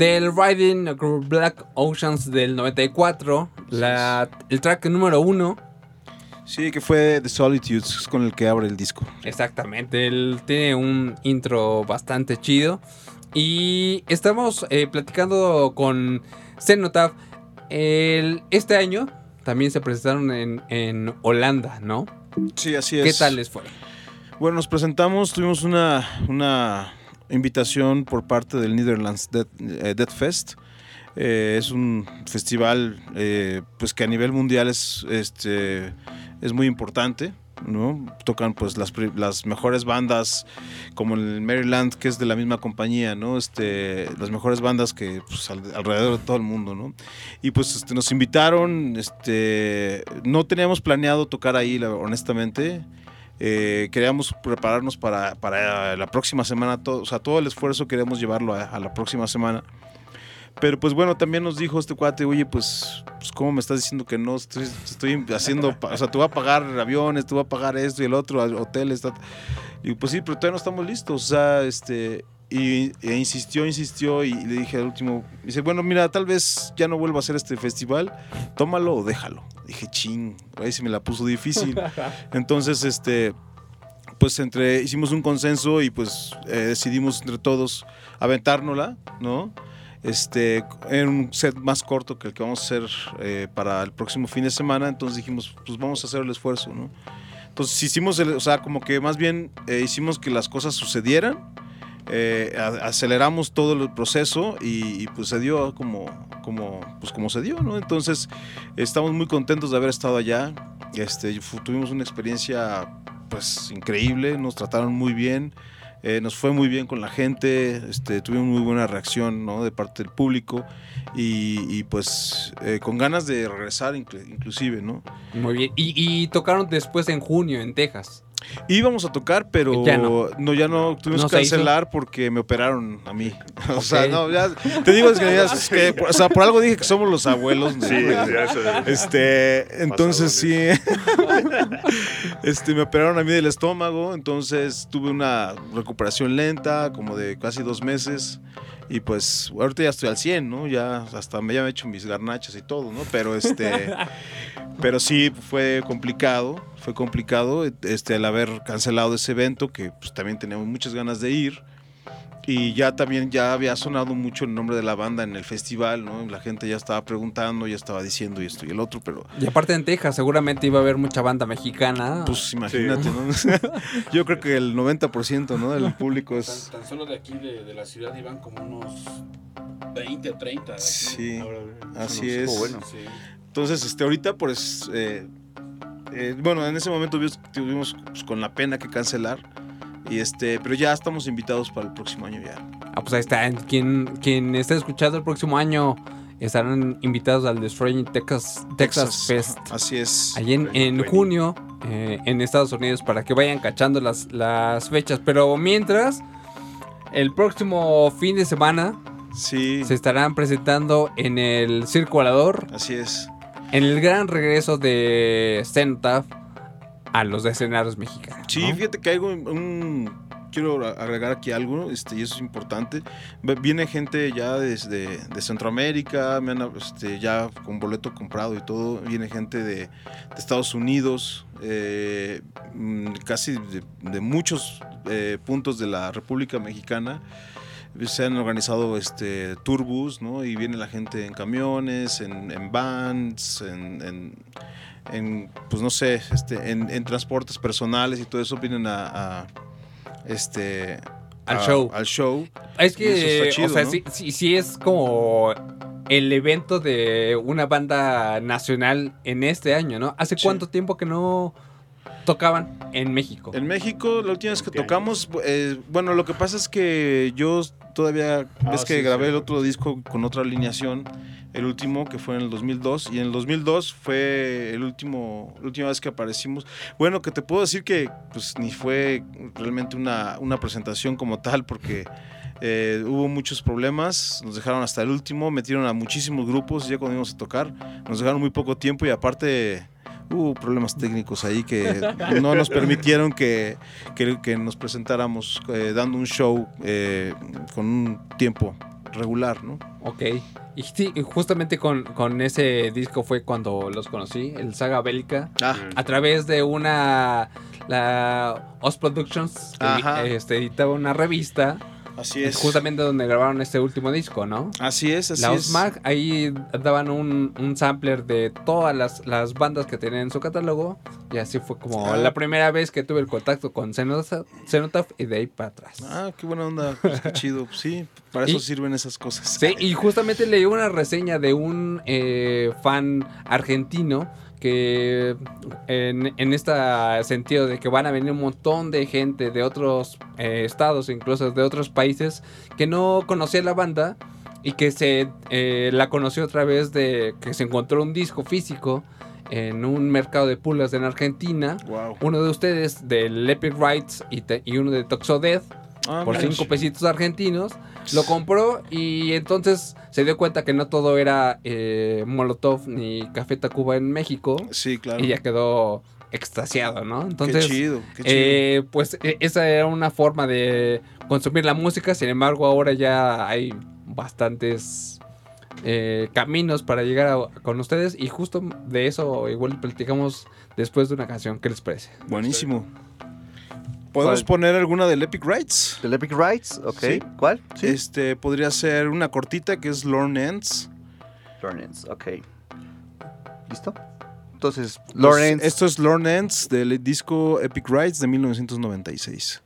Del Riding Across Black Oceans del 94, la, el track número uno. Sí, que fue The Solitudes, es con el que abre el disco. Exactamente, él tiene un intro bastante chido. Y estamos eh, platicando con Cenotaph. El- Este año también se presentaron en, en Holanda, ¿no? Sí, así es. ¿Qué tal les fue? Bueno, nos presentamos, tuvimos una, una invitación por parte del Netherlands Dead, eh, Dead Fest. Eh, es un festival eh, pues que a nivel mundial es, este, es muy importante. ¿no? Tocan pues las, las mejores bandas como el Maryland que es de la misma compañía, ¿no? Este, las mejores bandas que pues, al- alrededor de todo el mundo, ¿no? Y pues este, nos invitaron, este, no teníamos planeado tocar ahí, honestamente. Eh, queríamos prepararnos para, para la próxima semana, todo, o sea, todo el esfuerzo queríamos llevarlo a, la próxima semana. Pero pues bueno, también nos dijo este cuate, oye, pues, pues ¿cómo me estás diciendo que no? Estoy, estoy haciendo, o sea, te voy a pagar aviones, te voy a pagar esto y el otro, hoteles. ta- ta". Y pues sí, pero todavía no estamos listos, o sea, este... Y, e insistió, insistió y le dije al último, dice, bueno, mira, tal vez ya no vuelva a hacer este festival, tómalo o déjalo. Dije, ching, ahí se me la puso difícil. Entonces, este, pues entre, hicimos un consenso y pues eh, decidimos entre todos aventárnosla, ¿no? Este, en un set más corto que el que vamos a hacer eh, para el próximo fin de semana, entonces dijimos, pues vamos a hacer el esfuerzo, ¿no? Entonces hicimos, el- o sea, como que más bien eh, hicimos que las cosas sucedieran, eh, aceleramos todo el proceso y, pues se dio como, como, pues como se dio, ¿no? Entonces estamos muy contentos de haber estado allá, este, tuvimos una experiencia pues increíble, nos trataron muy bien, eh, nos fue muy bien con la gente, este, tuvimos muy buena reacción ¿no? de parte del público y, y, pues eh, con ganas de regresar inclu- inclusive, ¿no? Muy bien. Y, y tocaron después en junio en Texas. Íbamos a tocar, pero Ya no. ya no tuvimos que cancelar porque me operaron a mí. O sea, no, ya te digo es que, ya- es que, o sea, por algo dije que somos los abuelos. ¿no? Sí. Este, entonces sí. Este, me operaron a mí del estómago, entonces tuve una recuperación lenta, como de casi dos meses. Y pues ahorita ya estoy al 100, ¿no? Ya hasta me ya me he hecho mis garnachas y todo, ¿no? Pero este pero sí fue complicado, fue complicado este el haber cancelado ese evento que pues también teníamos muchas ganas de ir. Y ya también ya había sonado mucho el nombre de la banda en el festival, ¿no? La gente ya estaba preguntando, ya estaba diciendo y esto y el otro, pero Y aparte en Texas seguramente iba a haber mucha banda mexicana. pues imagínate, ¿no? Yo creo que el 90%, ¿no? del público es Tan, tan solo de aquí, de, de la ciudad, iban como unos 20 o 30. de aquí. Sí, así nos es. bueno. Sí. Entonces, este, ahorita, pues, eh, eh, bueno, en ese momento tuvimos, tuvimos, pues, con la pena que cancelar. Y este, pero ya estamos invitados para el próximo año ya. Ah, pues ahí está. Quien, quien esté escuchando el próximo año estarán invitados al Destroying Texas, Texas, Fest. ajá, Así es. Allí en, en junio eh, en Estados Unidos para que vayan cachando las, las fechas. Pero mientras, el próximo fin de semana Sí, se estarán presentando en el Circo Volador, así es. en el gran regreso de Cenotaph a los escenarios mexicanos. Sí, ¿no? fíjate que hay un, un- quiero agregar aquí algo, este, y eso es importante. Viene gente ya desde de Centroamérica, me han, este, ya con boleto comprado y todo. Viene gente de, de Estados Unidos, eh, mm, casi de, de muchos eh, puntos de la República Mexicana. Se han organizado este, turbus, ¿no? Y viene la gente en camiones, en, en vans, en, en- en, pues no sé, este, en, en transportes personales y todo eso vienen a, a, este Al a- show. al show. Es que, chido, o sea, ¿no? sí, sí, sí es como el evento de una banda nacional en este año, ¿no? ¿Hace Sí. cuánto tiempo que no tocaban en México? En México, la última vez que Este tocamos, eh, bueno, lo que pasa es que yo todavía, Ah, ves que grabé sí. el otro disco con otra alineación, el último que fue en el 2002, y en el 2002 fue el último, la última vez que aparecimos. Bueno, que te puedo decir que pues ni fue realmente una, una presentación como tal, porque eh, hubo muchos problemas, nos dejaron hasta el último, metieron a muchísimos grupos, ya cuando íbamos a tocar, nos dejaron muy poco tiempo y aparte... Hubo problemas técnicos ahí que no nos permitieron que, que- que nos presentáramos eh, dando un show eh, con un tiempo regular, ¿no? Ok. Y sí, justamente con, con ese disco fue cuando los conocí, el Saga Bélica, Ah, a través de una... La Oz Productions que Ajá. este, editaba una revista, así es. justamente donde grabaron este último disco, ¿no? Así es, así La es. Ahí daban un, un sampler de todas las, las bandas que tenían en su catálogo. Y así fue como Ah. la primera vez que tuve el contacto con Cenotaph Cenotaph y de ahí para atrás. Ah, qué buena onda, pues qué chido. Sí, para eso Y- sirven esas cosas. Sí, y justamente leí una reseña de un eh, fan argentino que en, en este sentido de que van a venir un montón de gente de otros eh, estados, incluso de otros países, que no conocía la banda y que se eh, la conoció a través de que se encontró un disco físico en un mercado de pulas en Argentina. Wow. Uno de ustedes del Epic Rights y, te- y uno de Toxo Death Ah, por. 5 pesitos argentinos. Lo compró y entonces se dio cuenta que no todo era eh, Molotov ni Café Tacuba en México. Sí, claro. Y ya quedó extasiado, ¿no? Entonces, qué chido, qué chido. eh, pues e- esa era una forma de consumir la música. Sin embargo, ahora ya hay bastantes eh, caminos para llegar a- con ustedes. Y justo de eso igual platicamos después de una canción. ¿Qué les parece? Buenísimo. ¿Podemos ¿Cuál? poner alguna del Epic Rights? ¿Del Epic Rights? Ok. Sí. ¿Cuál? Sí. Este podría ser una cortita que es Lorne Ends. Lawrence, ok. ¿Listo? Entonces, esto es Lorne Ends del disco Epic Rights de 1996.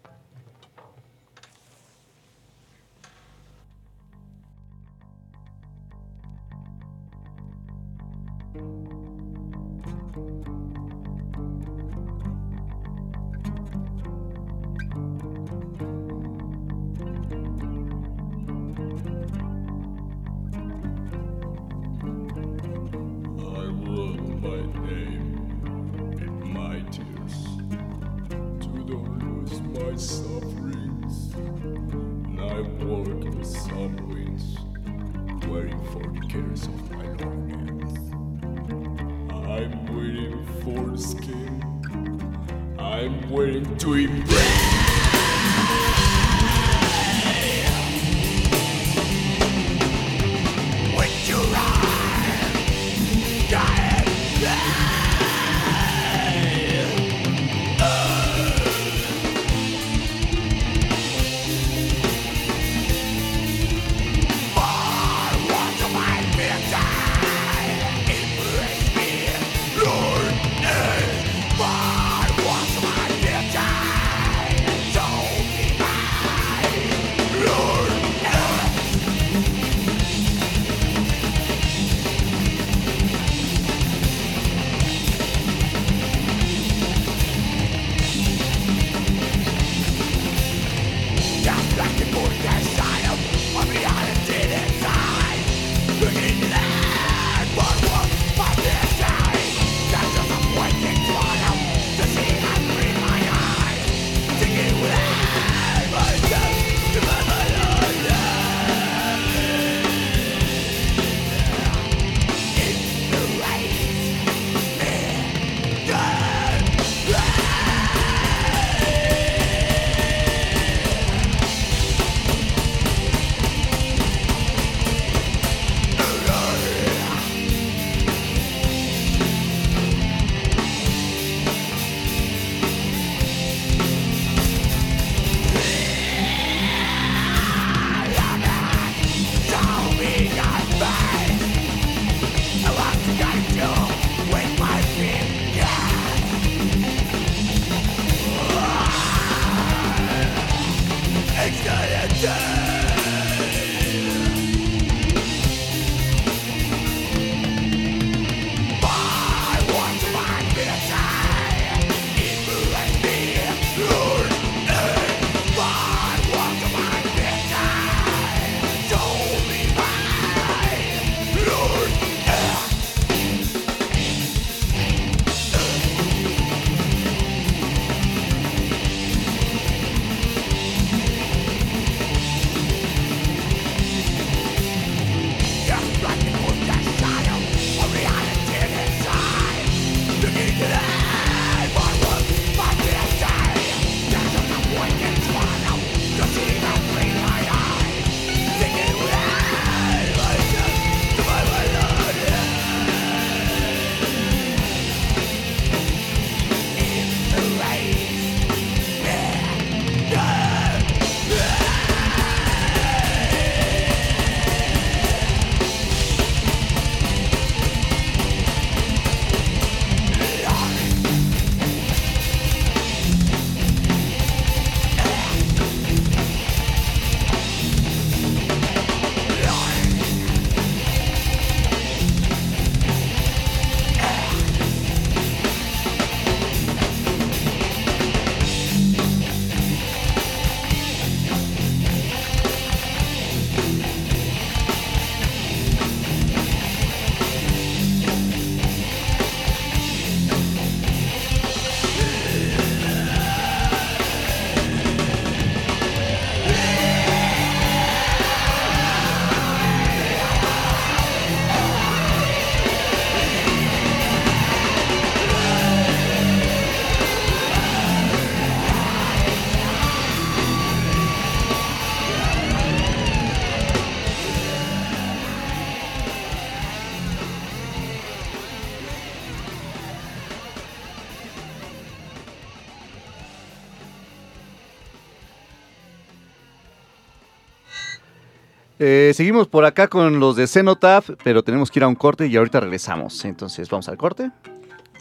Eh, seguimos por acá con los de Cenotaph, pero tenemos que ir a un corte y ahorita regresamos. Entonces, vamos al corte.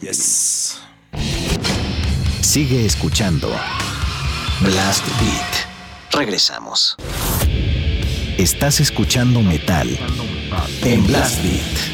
Yes. Sigue escuchando Blast Beat. Regresamos. Estás escuchando metal en Blast Beat.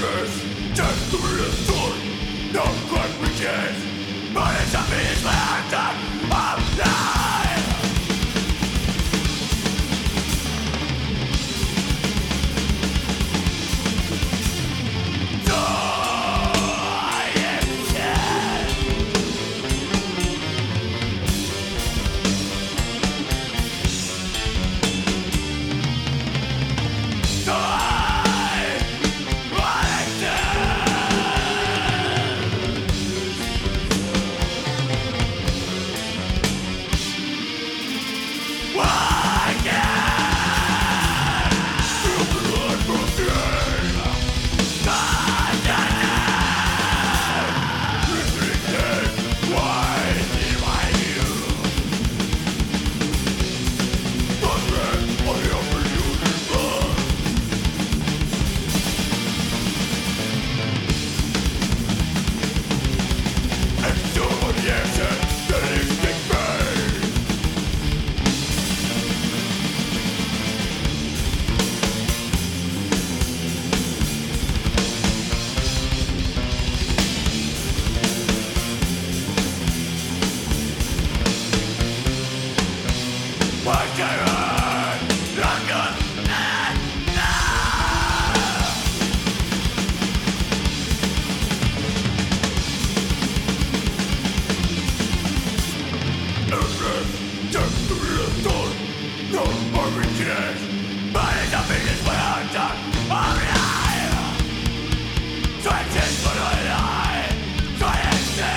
curses Just the real story No crime we can But it's a beast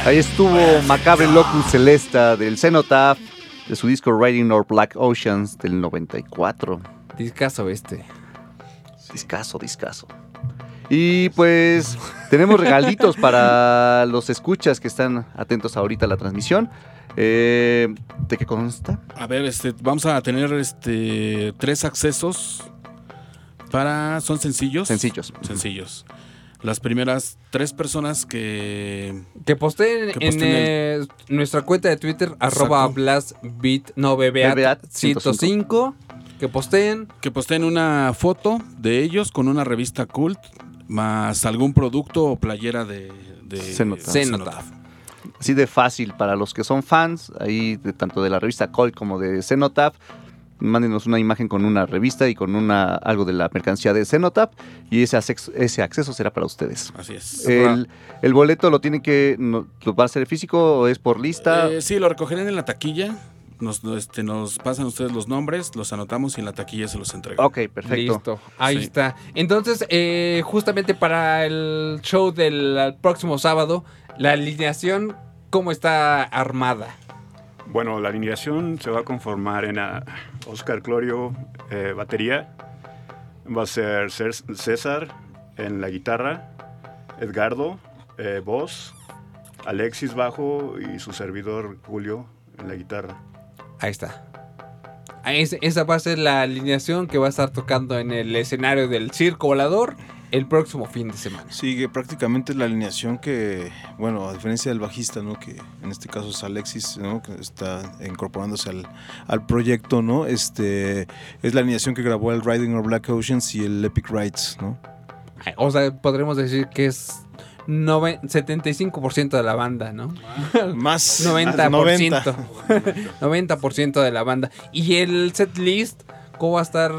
Ahí estuvo Macabre Locus Celesta del Cenotaph, de su disco Riding Our Black Oceans del 94. Discaso este. Discaso, discaso. Y pues tenemos regalitos para los escuchas que están atentos ahorita a la transmisión. Eh, ¿De qué consta? A ver, este, vamos a tener este tres accesos para. ¿Son sencillos? Sencillos. Sencillos. Las primeras tres personas que. Que posteen Que en eh, nuestra cuenta de Twitter, arroba blastbeat, no, Bebeat 105. Que posteen. Que posteen una foto de ellos con una revista cult, más algún producto o playera de. de Cenotaph. Cenotaph. Así de fácil para los que son fans, ahí de, tanto de la revista Colt como de Cenotaph. Mándenos una imagen con una revista y con una algo de la mercancía de Cenotaph y ese, acceso- ese acceso será para ustedes. Así es. El, el boleto lo tienen que, no- ¿lo va a ser físico o es por lista? Eh, sí, lo recogerán en la taquilla. Nos, no, este, nos pasan ustedes los nombres, los anotamos y en la taquilla se los entregan. ok, perfecto. Listo, ahí Sí. está. Entonces, eh, justamente para el show del próximo sábado, la alineación, ¿cómo está armada? Bueno, la alineación se va a conformar en ah, Oscar Clorio, eh, batería. Va a ser Cés- César en la guitarra, Edgardo, eh, voz, Alexis bajo y su servidor Julio en la guitarra. Ahí está. Esa va a ser la alineación que va a estar tocando en el escenario del Circo Volador el próximo fin de semana. Sí, que prácticamente es la alineación que, bueno, a diferencia del bajista, ¿no? Que en este caso es Alexis, ¿no? Que está incorporándose al, al proyecto, ¿no? Este, es la alineación que grabó el Riding Our Black Oceans y el Epic Rides, ¿no? O sea, podremos decir que es nove- 75% de la banda, ¿no? Más 90%. 90. 90% de la banda. Y el set list, ¿cómo va a estar?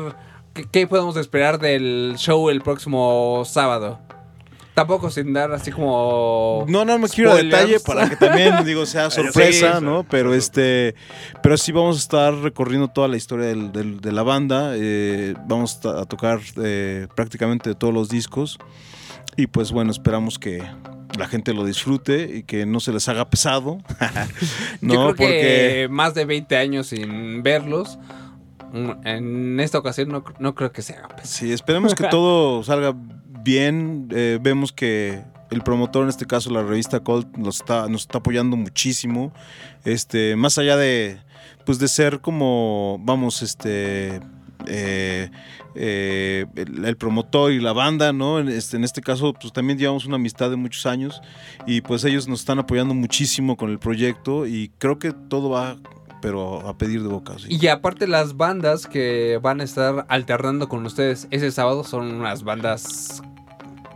¿Qué, podemos esperar del show el próximo sábado? Tampoco sin dar así como. No, no me quiero detalle para que también, digo, sea sorpresa, Sí. ¿no? Pero este, pero sí vamos a estar recorriendo toda la historia del- del- de la banda. eh, vamos a tocar eh, prácticamente todos los discos. Y pues bueno, esperamos que la gente lo disfrute y que no se les haga pesado. no, Yo creo porque que más de 20 años sin verlos. En esta ocasión no, no creo que se haga pesado. sí, esperemos que todo salga bien. eh, vemos que el promotor, en este caso la revista Colt, nos está, nos está apoyando muchísimo. Este, más allá de, pues de ser como, vamos, este, eh, eh, el, el promotor y la banda, ¿no? En este, en este caso, pues también llevamos una amistad de muchos años y pues ellos nos están apoyando muchísimo con el proyecto y creo que todo va, pero a pedir de boca. sí. Y aparte las bandas que van a estar alternando con ustedes ese sábado son unas bandas...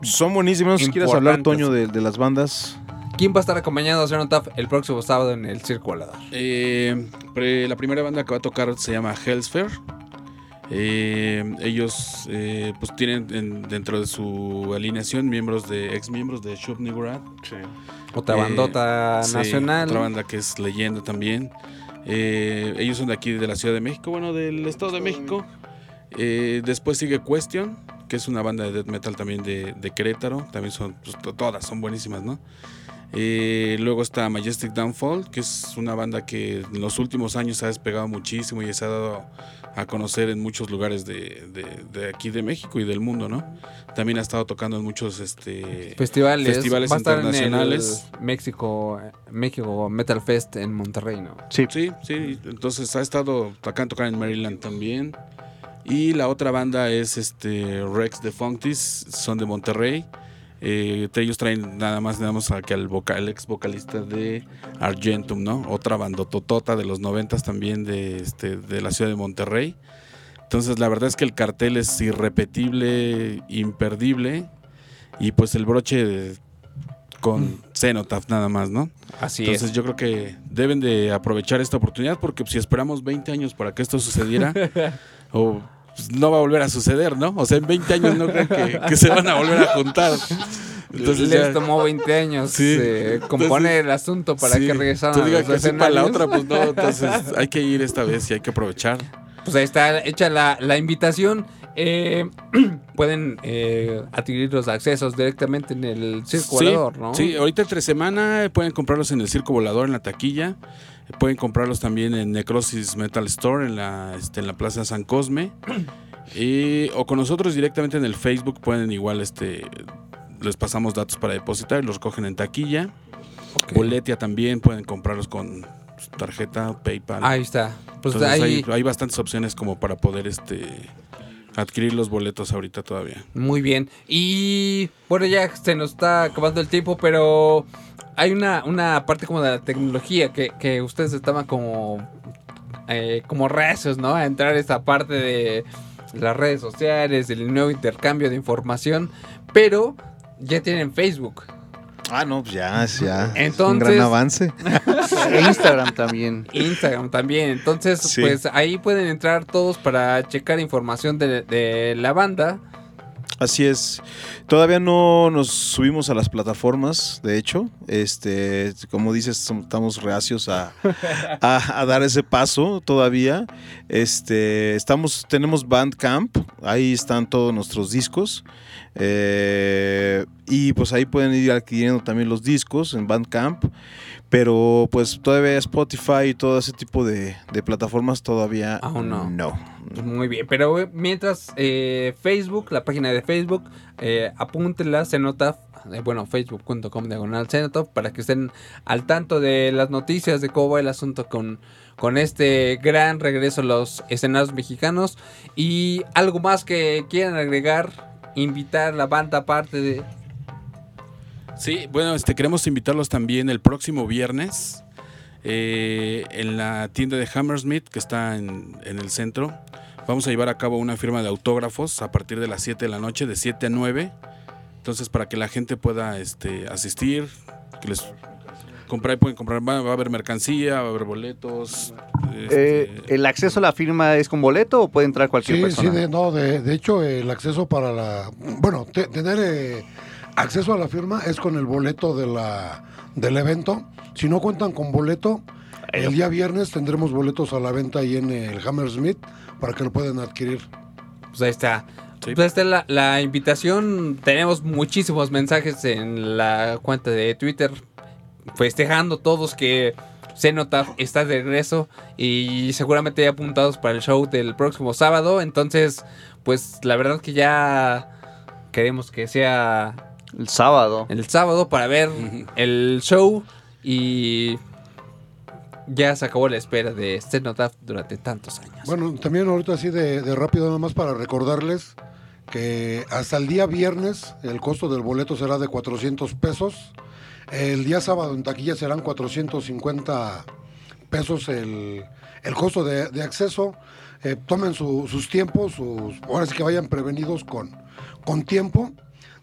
Son buenísimas. Si quieres hablar. Toño, de, de las bandas. ¿Quién va a estar acompañando a Cenotaph el próximo sábado en el Circo Volador? Eh, pre- la primera banda que va a tocar se llama Hellsphere. Eh, ellos eh, pues tienen en- dentro de su alineación miembros de ex miembros de Shub Nigurad. Sí. Otra Eh, bandota sí, nacional. Otra banda que es leyenda también. Eh, ellos son de aquí, de la Ciudad de México, bueno, del Estado de México. Eh, después sigue Question, que es una banda de death metal también de, de Querétaro. También son, pues, to- todas son buenísimas, ¿no? Eh, luego está Majestic Downfall, que es una banda que en los últimos años ha despegado muchísimo y se ha dado a conocer en muchos lugares de, de- de aquí de México y del mundo, ¿no? También ha estado tocando en muchos este, Festivales. festivales va a estar internacionales. en el México, México Metal Fest en Monterrey, ¿no? Sí. Sí, sí, entonces ha estado acá tocar en Maryland también. Y la otra banda es este Rex de Funkies, son de Monterrey. Eh, ellos traen nada más nada más que al vocal, el ex vocalista de Argentum, ¿no? Otra bandototota de los noventas también de, este, de la ciudad de Monterrey. Entonces la verdad es que el cartel es irrepetible, imperdible. Y pues el broche de- con Cenotaph nada más, ¿no? Así Entonces es. yo creo que deben de aprovechar esta oportunidad porque si esperamos 20 años para que esto sucediera, o pues, no va a volver a suceder, ¿no? O sea, en 20 años no creo que, que se van a volver a juntar. Entonces Les ya- tomó 20 años Sí. eh, componer el asunto para sí, que regresaran tú a digas que sí para la otra, pues no. Entonces hay que ir esta vez y hay que aprovechar. Pues ahí está hecha la, la invitación. Eh, pueden eh, adquirir los accesos directamente en el circo Sí, volador, ¿no? Sí, ahorita entre semana pueden comprarlos en el Circo Volador en la taquilla. Pueden comprarlos también en Necrosis Metal Store en la, este, en la Plaza San Cosme. Y, o con nosotros directamente en el Facebook pueden igual este les pasamos datos para depositar y los recogen en taquilla. Ok. Boletia también pueden comprarlos con tarjeta, PayPal. Ahí está. Pues Entonces hay, hay bastantes opciones como para poder este adquirir los boletos ahorita todavía. Muy bien. Y bueno, ya se nos está acabando el tiempo, pero hay una, una parte como de la tecnología que, que ustedes estaban como, eh, como reacios, ¿no? A entrar a parte de las redes sociales, del nuevo intercambio de información, pero ya tienen Facebook. Ah, no, pues ya, ya. un gran avance. Instagram también. Instagram también. Entonces, Sí. pues ahí pueden entrar todos para checar información de, de la banda. Así es. Todavía no nos subimos a las plataformas, de hecho. Este, como dices, estamos reacios a, a- a dar ese paso todavía. Este, estamos, tenemos Bandcamp, ahí están todos nuestros discos. Eh, y pues ahí pueden ir adquiriendo también los discos en Bandcamp. Pero pues todavía Spotify y todo ese tipo de, de plataformas todavía Aún no. no. Pues Muy bien, pero eh, mientras eh, Facebook, la página de Facebook, eh, apúntenla, Cenotaf, eh, bueno, facebook.com diagonal Cenotaf, para que estén al tanto de las noticias de cómo va el asunto con, con este gran regreso a los escenarios mexicanos. Y algo más que quieran agregar, invitar la banda aparte de... Sí, bueno, este queremos invitarlos también el próximo viernes eh, en la tienda de Hammersmith que está en, en el centro. Vamos a llevar a cabo una firma de autógrafos a partir de las 7 de la noche, de 7 a 9. Entonces, para que la gente pueda este, asistir, que les comprar, pueden comprar, va, a haber mercancía, va a haber boletos. Eh, este, ¿El acceso a la firma es con boleto o puede entrar cualquier Sí, persona? sí, de, no, de, de hecho el acceso para la... Bueno, te- tener eh, acceso a la firma es con el boleto de la, del evento. Si no cuentan con boleto, el día viernes tendremos boletos a la venta ahí en el Hammersmith para que lo puedan adquirir. Pues ahí está. Sí. Pues ahí está la, la invitación. Tenemos muchísimos mensajes en la cuenta de Twitter festejando todos que Cenotaf está de regreso y seguramente ya apuntados para el show del próximo sábado. Entonces, pues la verdad que ya queremos que sea El sábado. el sábado para ver el show y ya se acabó la espera de Cenotaf durante tantos años. Bueno, también ahorita así de, de rápido nada más para recordarles que hasta el día viernes el costo del boleto será de 400 pesos. El día sábado en taquilla serán 450 pesos el, el costo de, acceso. Eh, tomen su- sus tiempos, sus, ahora sí que vayan prevenidos con, con tiempo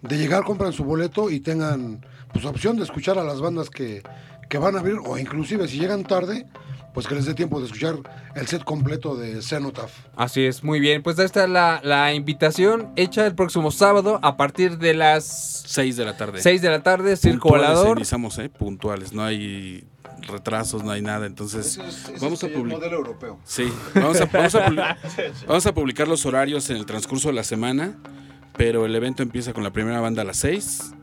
de llegar, compran su boleto y tengan pues opción de escuchar a las bandas que, que van a abrir o inclusive si llegan tarde, pues que les dé tiempo de escuchar el set completo de Cenotaph. Así es, muy bien. Pues ahí está la, la invitación hecha el próximo sábado a partir de las 6 de la tarde. 6 de la tarde, Circo Puntuales, ¿eh? Puntuales, no hay retrasos, no hay nada. Entonces, vamos a publicar. europeo. Sí, vamos a, vamos, a publi- vamos a publicar los horarios en el transcurso de la semana, pero el evento empieza con la primera banda a las 6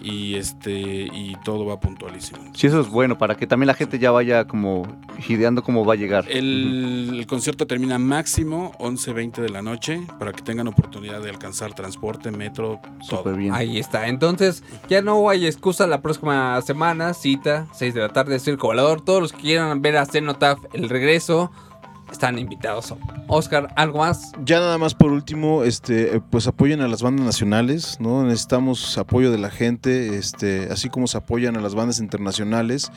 y este y todo va puntualísimo. Sí, eso es bueno, para que también la gente ya vaya como ideando cómo va a llegar. El, el concierto termina máximo 11.20 de la noche para que tengan oportunidad de alcanzar transporte, metro, todo. Súper bien. Ahí está. Entonces, ya no hay excusa la próxima semana. Cita, 6 de la tarde, Circo Volador. Todos los que quieran ver a Cenotaph el regreso están invitados. Oscar, ¿algo más? Ya nada más por último, este, eh, pues apoyen a las bandas nacionales, ¿no? Necesitamos apoyo de la gente, este, así como se apoyan a las bandas internacionales,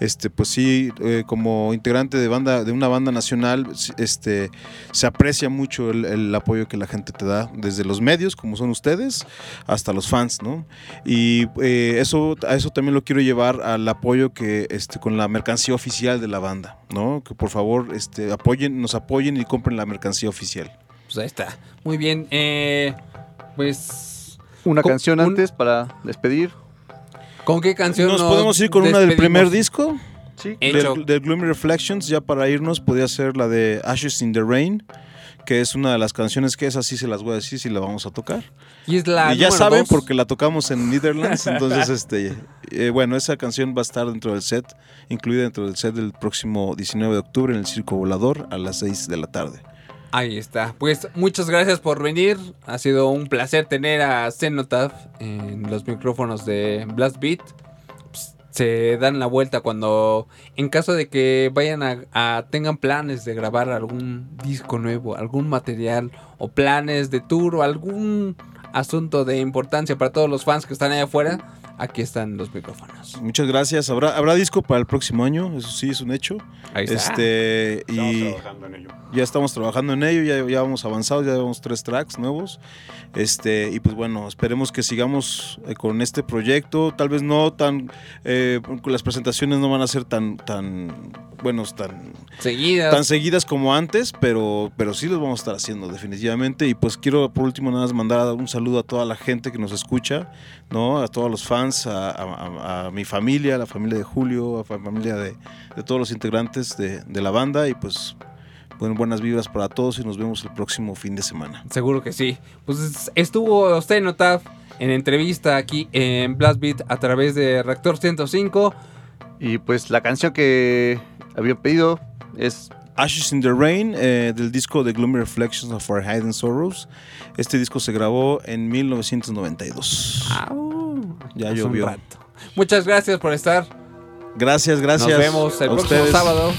este, pues sí, eh, como integrante de banda, de una banda nacional, este, se aprecia mucho el, el apoyo que la gente te da, desde los medios, como son ustedes, hasta los fans, ¿no? Y eh, eso, a eso también lo quiero llevar al apoyo que, este, con la mercancía oficial de la banda, ¿no? Que por favor, este, apoyen, nos apoyen y compren la mercancía oficial. Pues ahí está. Muy bien. Eh, pues, Una canción un- antes para despedir. ¿con qué canción ¿Nos podemos ir con una del despedimos? primer disco? Sí. Del, del Gloomy Reflections, ya para irnos, podría ser la de Ashes in the Rain, que es una de las canciones que es así se las voy a decir si la vamos a tocar. Y es la y ya saben dos. porque la tocamos en Netherlands, entonces este eh, bueno, esa canción va a estar dentro del set, incluida dentro del set del próximo 19 de octubre en el Circo Volador a las 6 de la tarde. Ahí está. Pues muchas gracias por venir. Ha sido un placer tener a Cenotaph en los micrófonos de Blast Beat. Se dan la vuelta cuando, en caso de que vayan a, a- tengan planes de grabar algún disco nuevo, algún material o planes de tour o algún asunto de importancia para todos los fans que están allá afuera, aquí están los micrófonos. Muchas gracias. Habrá habrá disco para el próximo año, eso sí es un hecho. Ahí está. Este Estamos y trabajando en ello. ya estamos trabajando en ello, ya, ya vamos avanzados, ya llevamos tres tracks nuevos. Este, y pues bueno, esperemos que sigamos eh, con este proyecto. Tal vez no tan, eh, las presentaciones no van a ser tan, tan, buenos, tan, Seguidas. tan seguidas como antes, pero, pero sí los vamos a estar haciendo definitivamente. Y pues quiero por último nada más mandar un saludo a toda la gente que nos escucha, ¿no? A todos los fans, a, a- a mi familia, a la familia de Julio, a la familia de, de todos los integrantes de, de la banda y pues bueno, buenas vibras para todos y nos vemos el próximo fin de semana. Seguro que sí. Pues estuvo Cenotaph en entrevista aquí en Blast Beat a través de Reactor 105. Y pues la canción que había pedido es Ashes in the Rain eh, del disco The Gloomy Reflections of Our Hidden Sorrows. Este disco se grabó en 1992. Ya llovió. Muchas gracias por estar. Gracias, gracias. Nos vemos el a próximo ustedes. sábado.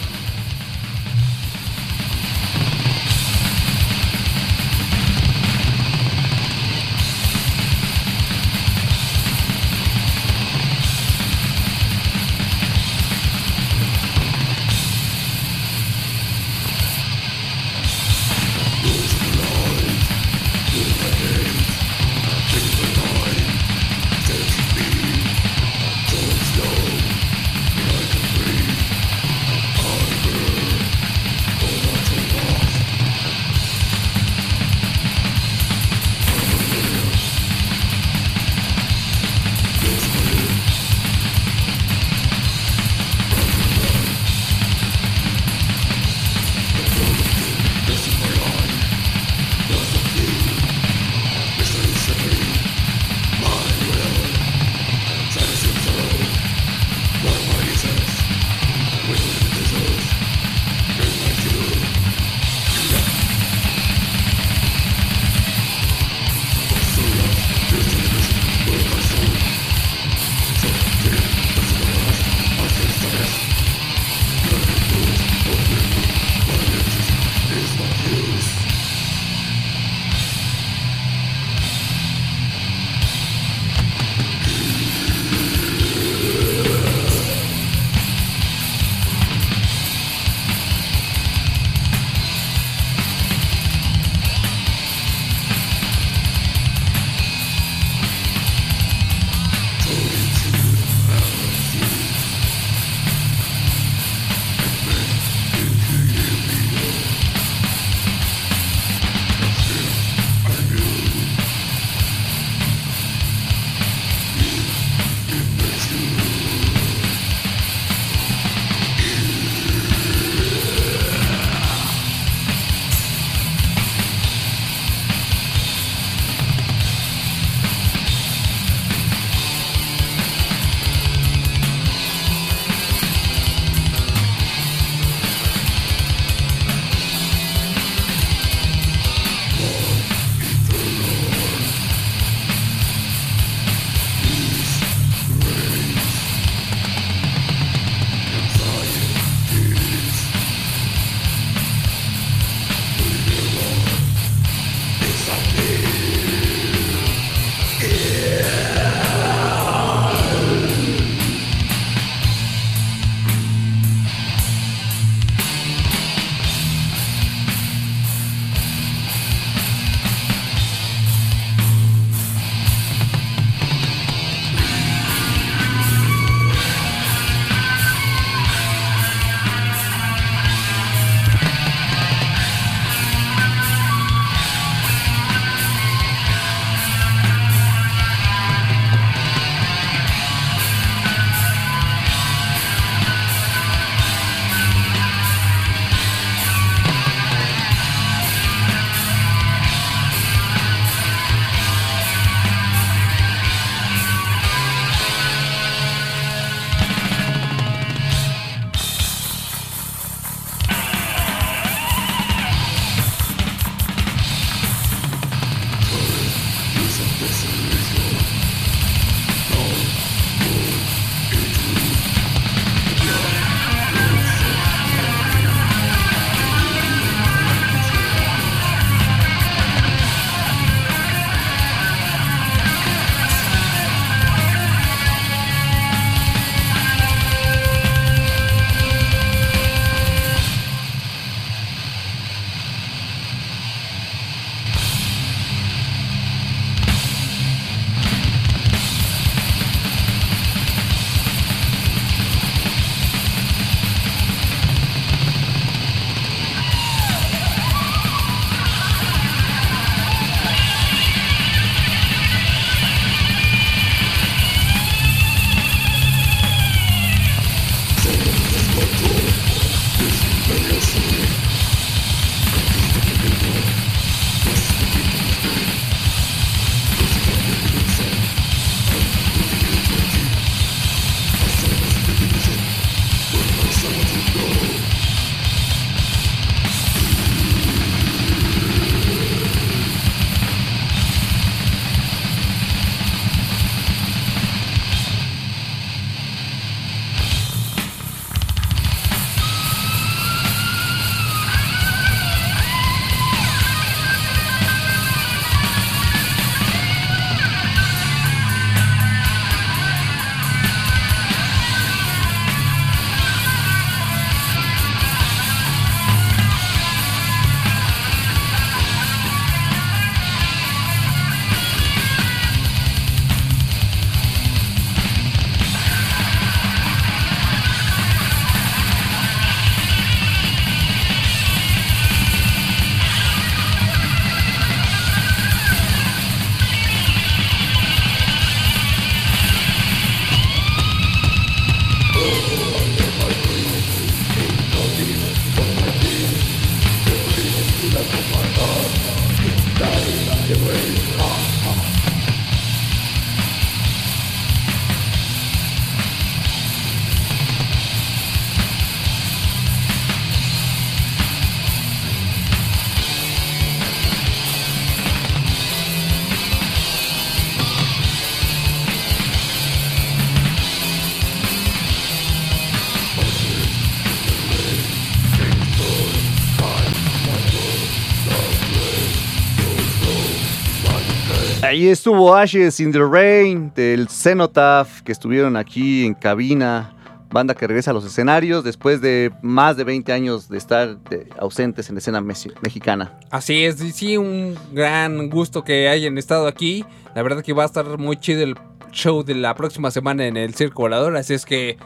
Ahí estuvo Ashes in the Rain del Cenotaph que estuvieron aquí en cabina. Banda que regresa a los escenarios después de más de 20 años de estar ausentes en la escena mexi- mexicana. Así es, sí, un gran gusto que hayan estado aquí. La verdad que va a estar muy chido el show de la próxima semana en el Circo Volador, así es que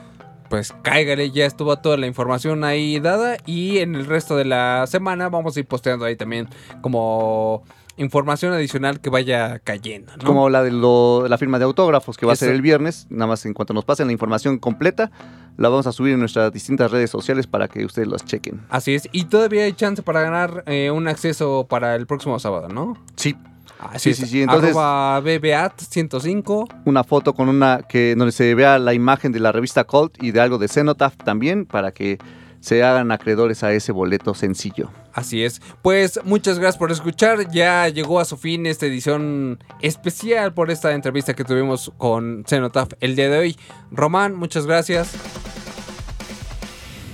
pues cáigale, ya estuvo toda la información ahí dada y en el resto de la semana vamos a ir posteando ahí también como información adicional que vaya cayendo, ¿no? Como la de lo- la firma de autógrafos que va a ser el viernes. Nada más en cuanto nos pasen la información completa, la vamos a subir en nuestras distintas redes sociales para que ustedes las chequen. Así es, y todavía hay chance para ganar eh, un acceso para el próximo sábado, ¿no? Sí. Así Sí, es, sí, sí, entonces- arroba BBAT105 Una foto con una que donde se vea la imagen de la revista Cult y de algo de Cenotaph también para que se hagan acreedores a ese boleto sencillo. Así es. Pues muchas gracias por escuchar. Ya llegó a su fin esta edición especial por esta entrevista que tuvimos con Cenotaph el día de hoy. Román, muchas gracias.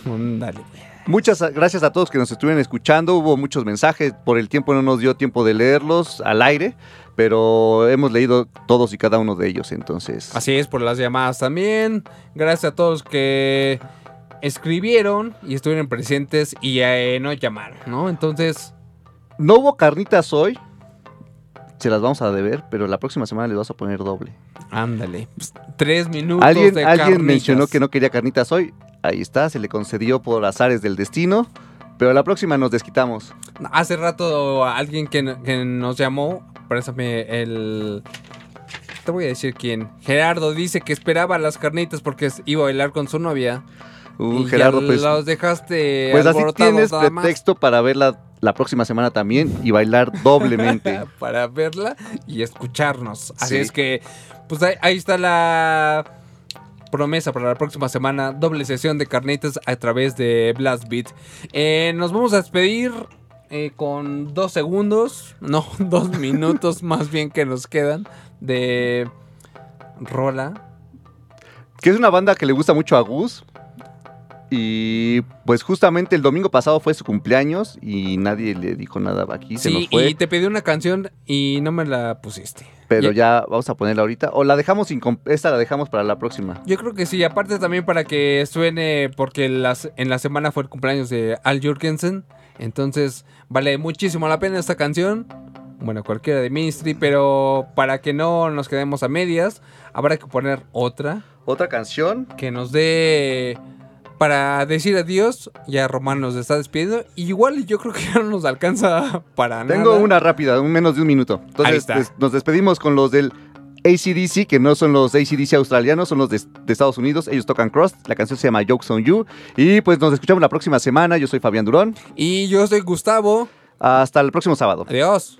Dale. Muchas gracias a todos que nos estuvieron escuchando. Hubo muchos mensajes. Por el tiempo no nos dio tiempo de leerlos al aire, pero hemos leído todos y cada uno de ellos. Entonces, Así es, por las llamadas también. Gracias a todos que escribieron y estuvieron presentes y eh, no llamaron, ¿no? Entonces, no hubo carnitas hoy. Se las vamos a deber, pero la próxima semana les vas a poner doble. ándale. Pues, tres minutos Alguien, de alguien carnitas. mencionó que no quería carnitas hoy. Ahí está, se le concedió por azares del destino. Pero la próxima nos desquitamos. Hace rato alguien que, que nos llamó, préstame el... Te voy a decir quién. Gerardo dice que esperaba las carnitas porque iba a bailar con su novia. Uh, y Gerardo, ya pues, los dejaste pues así tienes más pretexto para verla la próxima semana también y bailar doblemente. para verla y escucharnos. Así Sí. es que, pues ahí, ahí está la promesa para la próxima semana. Doble sesión de carnitas a través de Blast Beat. Eh, nos vamos a despedir eh, con dos segundos, no, dos minutos más bien que nos quedan de rola. que es una banda que le gusta mucho a Gus. Y pues justamente el domingo pasado fue su cumpleaños y nadie le dijo nada aquí, se Sí, nos fue. y te pedí una canción y no me la pusiste. Pero Ya- ya vamos a ponerla ahorita. O la dejamos sin esta la dejamos para la próxima. Yo creo que sí, aparte también para que suene, porque las, en la semana fue el cumpleaños de Al Jurgensen, entonces vale muchísimo la pena esta canción, bueno, cualquiera de Ministry, pero para que no nos quedemos a medias, habrá que poner otra Otra canción. que nos dé para decir adiós, ya Román nos está despidiendo, igual yo creo que ya no nos alcanza para Tengo nada. una rápida, un menos de un minuto. Entonces des- nos despedimos con los del ACDC, que no son los ACDC australianos, son los de, de Estados Unidos. Ellos tocan Cross. La canción se llama Jokes on You. Y pues nos escuchamos la próxima semana. Yo soy Fabián Durón. Y yo soy Gustavo. Hasta el próximo sábado. Adiós.